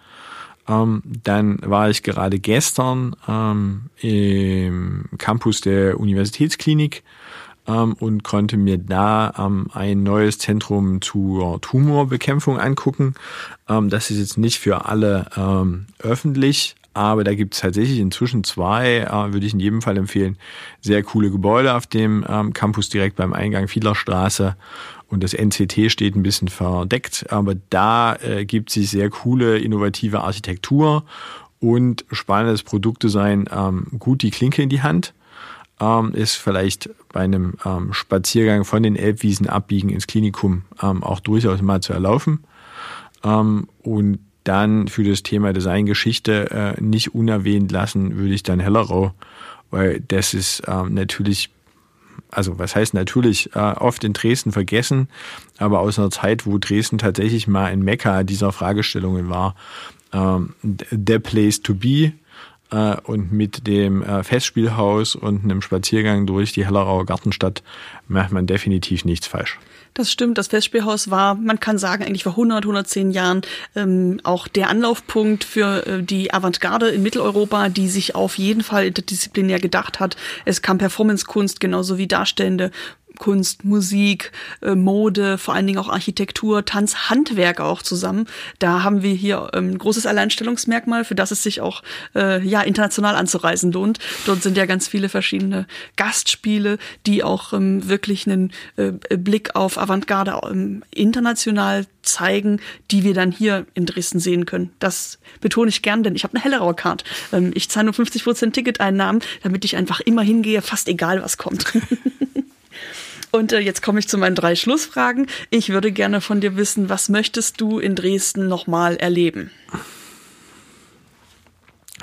Ähm, dann war ich gerade gestern ähm, im Campus der Universitätsklinik ähm, und konnte mir da ähm, ein neues Zentrum zur Tumorbekämpfung angucken. Ähm, das ist jetzt nicht für alle ähm, öffentlich, aber da gibt es tatsächlich inzwischen zwei, äh, würde ich in jedem Fall empfehlen, sehr coole Gebäude auf dem ähm, Campus direkt beim Eingang Fiedlerstraße und das NCT steht ein bisschen verdeckt, aber da äh, gibt sich sehr coole, innovative Architektur und spannendes Produktdesign ähm, gut die Klinke in die Hand. Ähm, ist vielleicht bei einem ähm, Spaziergang von den Elbwiesen abbiegen ins Klinikum ähm, auch durchaus mal zu erlaufen. Ähm, und dann für das Thema Designgeschichte äh, nicht unerwähnt lassen, würde ich dann Hellerau, weil das ist ähm, natürlich also was heißt natürlich, äh, oft in Dresden vergessen, aber aus einer Zeit, wo Dresden tatsächlich mal ein Mekka dieser Fragestellungen war, ähm, der Place to be äh, und mit dem äh, Festspielhaus und einem Spaziergang durch die Hellerauer Gartenstadt macht man definitiv nichts falsch. Das stimmt. Das Festspielhaus war, man kann sagen, eigentlich vor 100, 110 Jahren ähm, auch der Anlaufpunkt für äh, die Avantgarde in Mitteleuropa, die sich auf jeden Fall interdisziplinär gedacht hat. Es kam Performancekunst genauso wie darstellende Kunst, Musik, äh, Mode, vor allen Dingen auch Architektur, Tanz, Handwerk auch zusammen. Da haben wir hier ähm, ein großes Alleinstellungsmerkmal, für das es sich auch äh, ja international anzureisen lohnt. Dort sind ja ganz viele verschiedene Gastspiele, die auch ähm, wirklich einen äh, Blick auf Avantgarde ähm, international zeigen, die wir dann hier in Dresden sehen können. Das betone ich gern, denn ich habe eine Hellerauer Card. Ich zahle nur 50 Prozent Ticketeinnahmen, damit ich einfach immer hingehe, fast egal was kommt. [LAUGHS] Und äh, jetzt komme ich zu meinen drei Schlussfragen. Ich würde gerne von dir wissen, was möchtest du in Dresden nochmal erleben?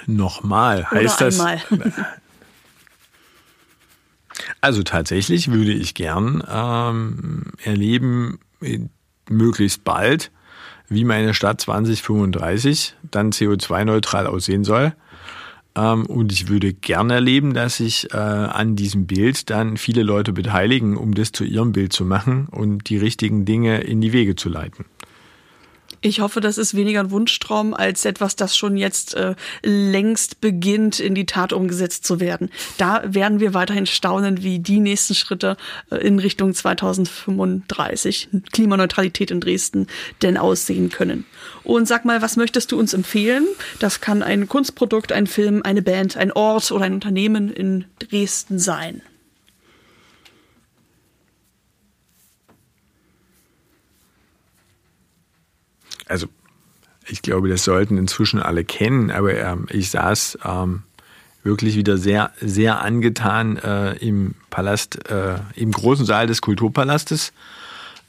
Nochmal heißt Oder das. Einmal. [LAUGHS] Also tatsächlich würde ich gern ähm, erleben, möglichst bald, wie meine Stadt 2035 dann CO2-neutral aussehen soll. Ähm, und ich würde gerne erleben, dass sich äh, an diesem Bild dann viele Leute beteiligen, um das zu ihrem Bild zu machen und die richtigen Dinge in die Wege zu leiten. Ich hoffe, das ist weniger ein Wunschtraum als etwas, das schon jetzt äh, längst beginnt, in die Tat umgesetzt zu werden. Da werden wir weiterhin staunen, wie die nächsten Schritte äh, in Richtung 2035 Klimaneutralität in Dresden denn aussehen können. Und sag mal, was möchtest du uns empfehlen? Das kann ein Kunstprodukt, ein Film, eine Band, ein Ort oder ein Unternehmen in Dresden sein. Also ich glaube, das sollten inzwischen alle kennen, aber ähm, ich saß ähm, wirklich wieder sehr, sehr angetan äh, im Palast, äh, im großen Saal des Kulturpalastes.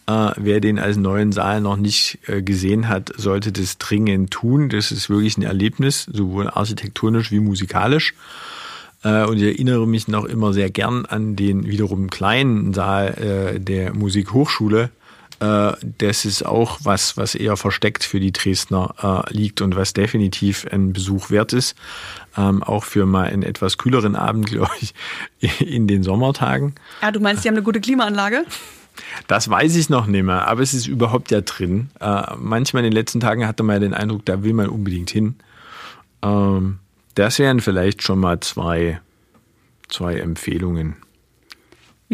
Äh, wer den als neuen Saal noch nicht äh, gesehen hat, sollte das dringend tun. Das ist wirklich ein Erlebnis, sowohl architektonisch wie musikalisch. Äh, und ich erinnere mich noch immer sehr gern an den wiederum kleinen Saal äh, der Musikhochschule, das ist auch was, was eher versteckt für die Dresdner äh, liegt und was definitiv ein Besuch wert ist. Ähm, auch für mal einen etwas kühleren Abend, [LAUGHS] glaube ich, in den Sommertagen. Ja, du meinst, die haben eine gute Klimaanlage? Das weiß ich noch nicht mehr, aber es ist überhaupt ja drin. Äh, manchmal in den letzten Tagen hatte man den Eindruck, da will man unbedingt hin. Ähm, das wären vielleicht schon mal zwei, zwei Empfehlungen.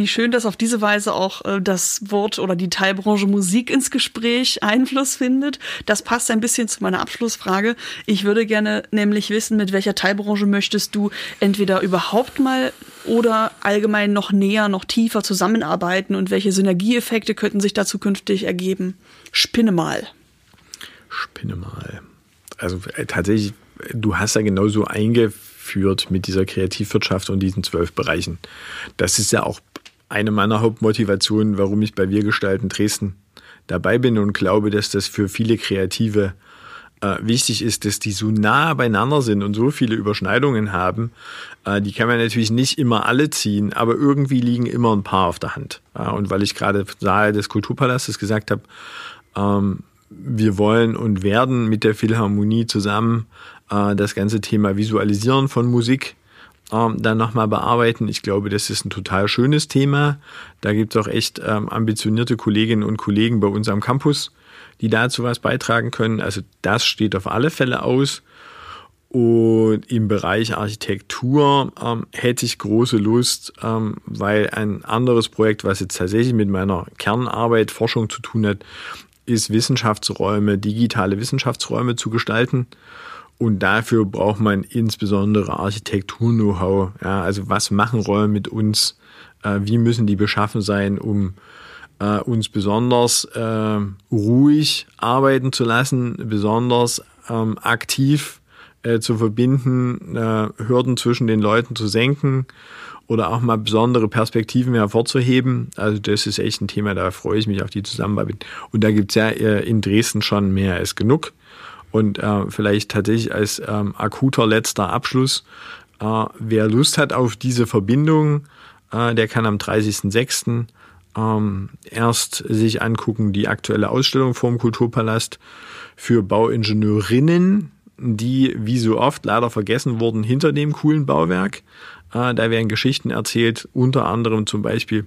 Wie schön, dass auf diese Weise auch äh, das Wort oder die Teilbranche Musik ins Gespräch Einfluss findet. Das passt ein bisschen zu meiner Abschlussfrage. Ich würde gerne nämlich wissen, mit welcher Teilbranche möchtest du entweder überhaupt mal oder allgemein noch näher, noch tiefer zusammenarbeiten und welche Synergieeffekte könnten sich dazu künftig ergeben? Spinne mal. Spinne mal. Also äh, tatsächlich, du hast ja genauso eingeführt mit dieser Kreativwirtschaft und diesen zwölf Bereichen. Das ist ja auch eine meiner Hauptmotivationen, warum ich bei Wir gestalten Dresden dabei bin und glaube, dass das für viele Kreative äh, wichtig ist, dass die so nah beieinander sind und so viele Überschneidungen haben. Äh, die kann man natürlich nicht immer alle ziehen, aber irgendwie liegen immer ein paar auf der Hand. Äh, und weil ich gerade Saal des Kulturpalastes gesagt habe, ähm, wir wollen und werden mit der Philharmonie zusammen äh, das ganze Thema Visualisieren von Musik ähm, dann nochmal bearbeiten. Ich glaube, das ist ein total schönes Thema. Da gibt es auch echt ähm, ambitionierte Kolleginnen und Kollegen bei uns am Campus, die dazu was beitragen können. Also das steht auf alle Fälle aus. Und im Bereich Architektur ähm, hätte ich große Lust, ähm, weil ein anderes Projekt, was jetzt tatsächlich mit meiner Kernarbeit, Forschung zu tun hat, ist Wissenschaftsräume, digitale Wissenschaftsräume zu gestalten. Und dafür braucht man insbesondere Architektur-Know-how. Ja, also was machen Räume mit uns? Äh, wie müssen die beschaffen sein, um äh, uns besonders äh, ruhig arbeiten zu lassen, besonders ähm, aktiv äh, zu verbinden, äh, Hürden zwischen den Leuten zu senken oder auch mal besondere Perspektiven hervorzuheben. Also das ist echt ein Thema, da freue ich mich auf die Zusammenarbeit. Und da gibt's ja äh, in Dresden schon mehr als genug. Und äh, vielleicht tatsächlich als ähm, akuter letzter Abschluss, äh, wer Lust hat auf diese Verbindung, äh, der kann am 30.06 ähm, erst sich angucken, die aktuelle Ausstellung vorm Kulturpalast für Bauingenieurinnen, die wie so oft leider vergessen wurden hinter dem coolen Bauwerk. Äh, da werden Geschichten erzählt, unter anderem zum Beispiel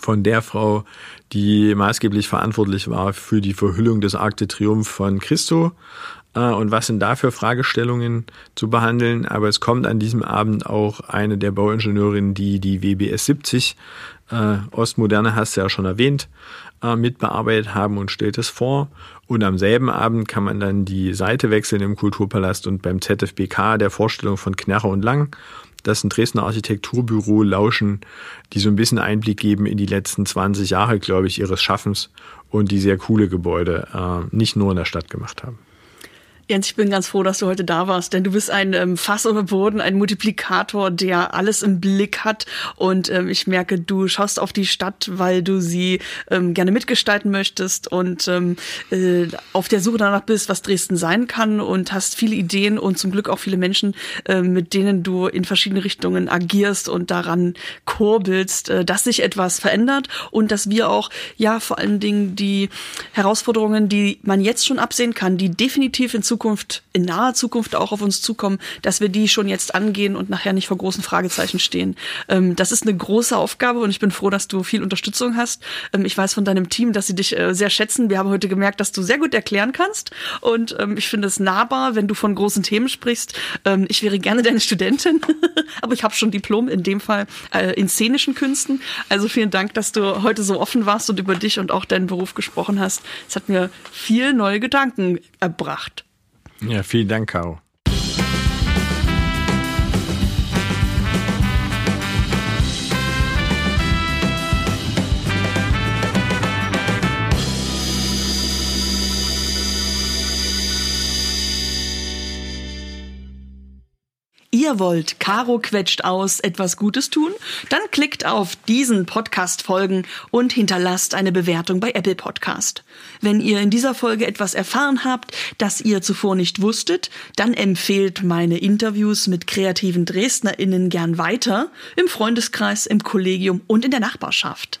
von der Frau, die maßgeblich verantwortlich war für die Verhüllung des Arc de Triomphe von Christo. Äh, und was sind da für Fragestellungen zu behandeln? Aber es kommt an diesem Abend auch eine der Bauingenieurinnen, die die WBS 70 äh, Ostmoderne hast du ja schon erwähnt, äh, mitbearbeitet haben und stellt es vor. Und am selben Abend kann man dann die Seite wechseln im Kulturpalast und beim ZFBK der Vorstellung von Knerre und Lang, das ein Dresdner Architekturbüro, lauschen, die so ein bisschen Einblick geben in die letzten 20 Jahre, glaube ich, ihres Schaffens und die sehr coole Gebäude äh, nicht nur in der Stadt gemacht haben. Jens, ich bin ganz froh, dass du heute da warst, denn du bist ein ähm, Fass über Boden, ein Multiplikator, der alles im Blick hat. Und ähm, ich merke, du schaust auf die Stadt, weil du sie ähm, gerne mitgestalten möchtest und ähm, äh, auf der Suche danach bist, was Dresden sein kann und hast viele Ideen und zum Glück auch viele Menschen, äh, mit denen du in verschiedene Richtungen agierst und daran kurbelst, äh, dass sich etwas verändert und dass wir auch, ja, vor allen Dingen die Herausforderungen, die man jetzt schon absehen kann, die definitiv in Zukunft Zukunft, in naher Zukunft auch auf uns zukommen, dass wir die schon jetzt angehen und nachher nicht vor großen Fragezeichen stehen. Ähm, das ist eine große Aufgabe und ich bin froh, dass du viel Unterstützung hast. Ähm, ich weiß von deinem Team, dass sie dich äh, sehr schätzen. Wir haben heute gemerkt, dass du sehr gut erklären kannst und ähm, ich finde es nahbar, wenn du von großen Themen sprichst. Ähm, ich wäre gerne deine Studentin, [LAUGHS] aber ich habe schon Diplom in dem Fall äh, in szenischen Künsten. Also vielen Dank, dass du heute so offen warst und über dich und auch deinen Beruf gesprochen hast. Es hat mir viel neue Gedanken erbracht. Ja, vielen Dank, Caro. Ihr wollt Caro quetscht aus etwas Gutes tun? Dann klickt auf diesen Podcast folgen und hinterlasst eine Bewertung bei Apple Podcast. Wenn ihr in dieser Folge etwas erfahren habt, das ihr zuvor nicht wusstet, dann empfehlt meine Interviews mit kreativen DresdnerInnen gern weiter im Freundeskreis, im Kollegium und in der Nachbarschaft.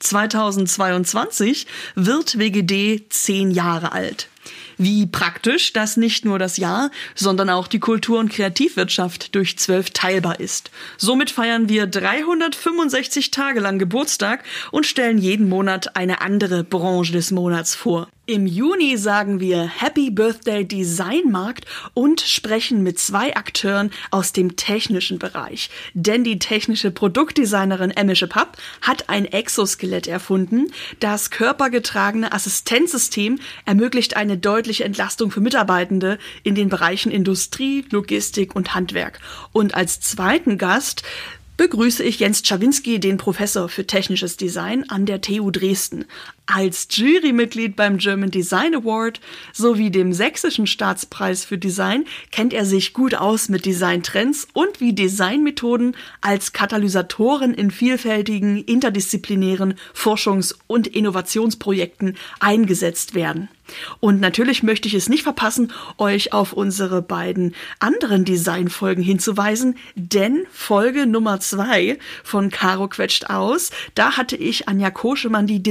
2022 wird WGD zehn Jahre alt. Wie praktisch, dass nicht nur das Jahr, sondern auch die Kultur- und Kreativwirtschaft durch zwölf teilbar ist. Somit feiern wir 365 Tage lang Geburtstag und stellen jeden Monat eine andere Branche des Monats vor. Im Juni sagen wir Happy Birthday Design Markt und sprechen mit zwei Akteuren aus dem technischen Bereich. Denn die technische Produktdesignerin Emmische Papp hat ein Exoskelett erfunden. Das körpergetragene Assistenzsystem ermöglicht eine deutliche Entlastung für Mitarbeitende in den Bereichen Industrie, Logistik und Handwerk. Und als zweiten Gast begrüße ich Jens Czawinski, den Professor für technisches Design an der TU Dresden. Als Jurymitglied beim German Design Award sowie dem Sächsischen Staatspreis für Design kennt er sich gut aus mit Designtrends und wie Designmethoden als Katalysatoren in vielfältigen interdisziplinären Forschungs- und Innovationsprojekten eingesetzt werden. Und natürlich möchte ich es nicht verpassen, euch auf unsere beiden anderen Designfolgen hinzuweisen, denn Folge Nummer zwei von Caro quetscht aus, da hatte ich Anja Koschemann, die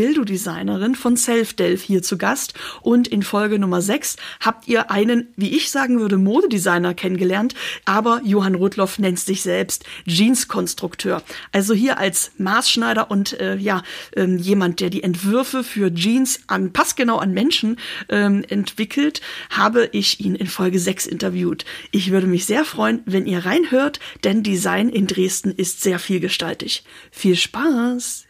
Dildo-Designerin von Self-Delf hier zu Gast und in Folge Nummer sechs habt ihr einen, wie ich sagen würde, Modedesigner kennengelernt, aber Johann Rudloff nennt sich selbst Jeans-Konstrukteur. Also hier als Maßschneider und äh, ja, äh, jemand, der die Entwürfe für Jeans an passgenau an Menschen ähm, entwickelt, habe ich ihn in Folge 6 interviewt. Ich würde mich sehr freuen, wenn ihr reinhört, denn Design in Dresden ist sehr vielgestaltig. Viel Spaß!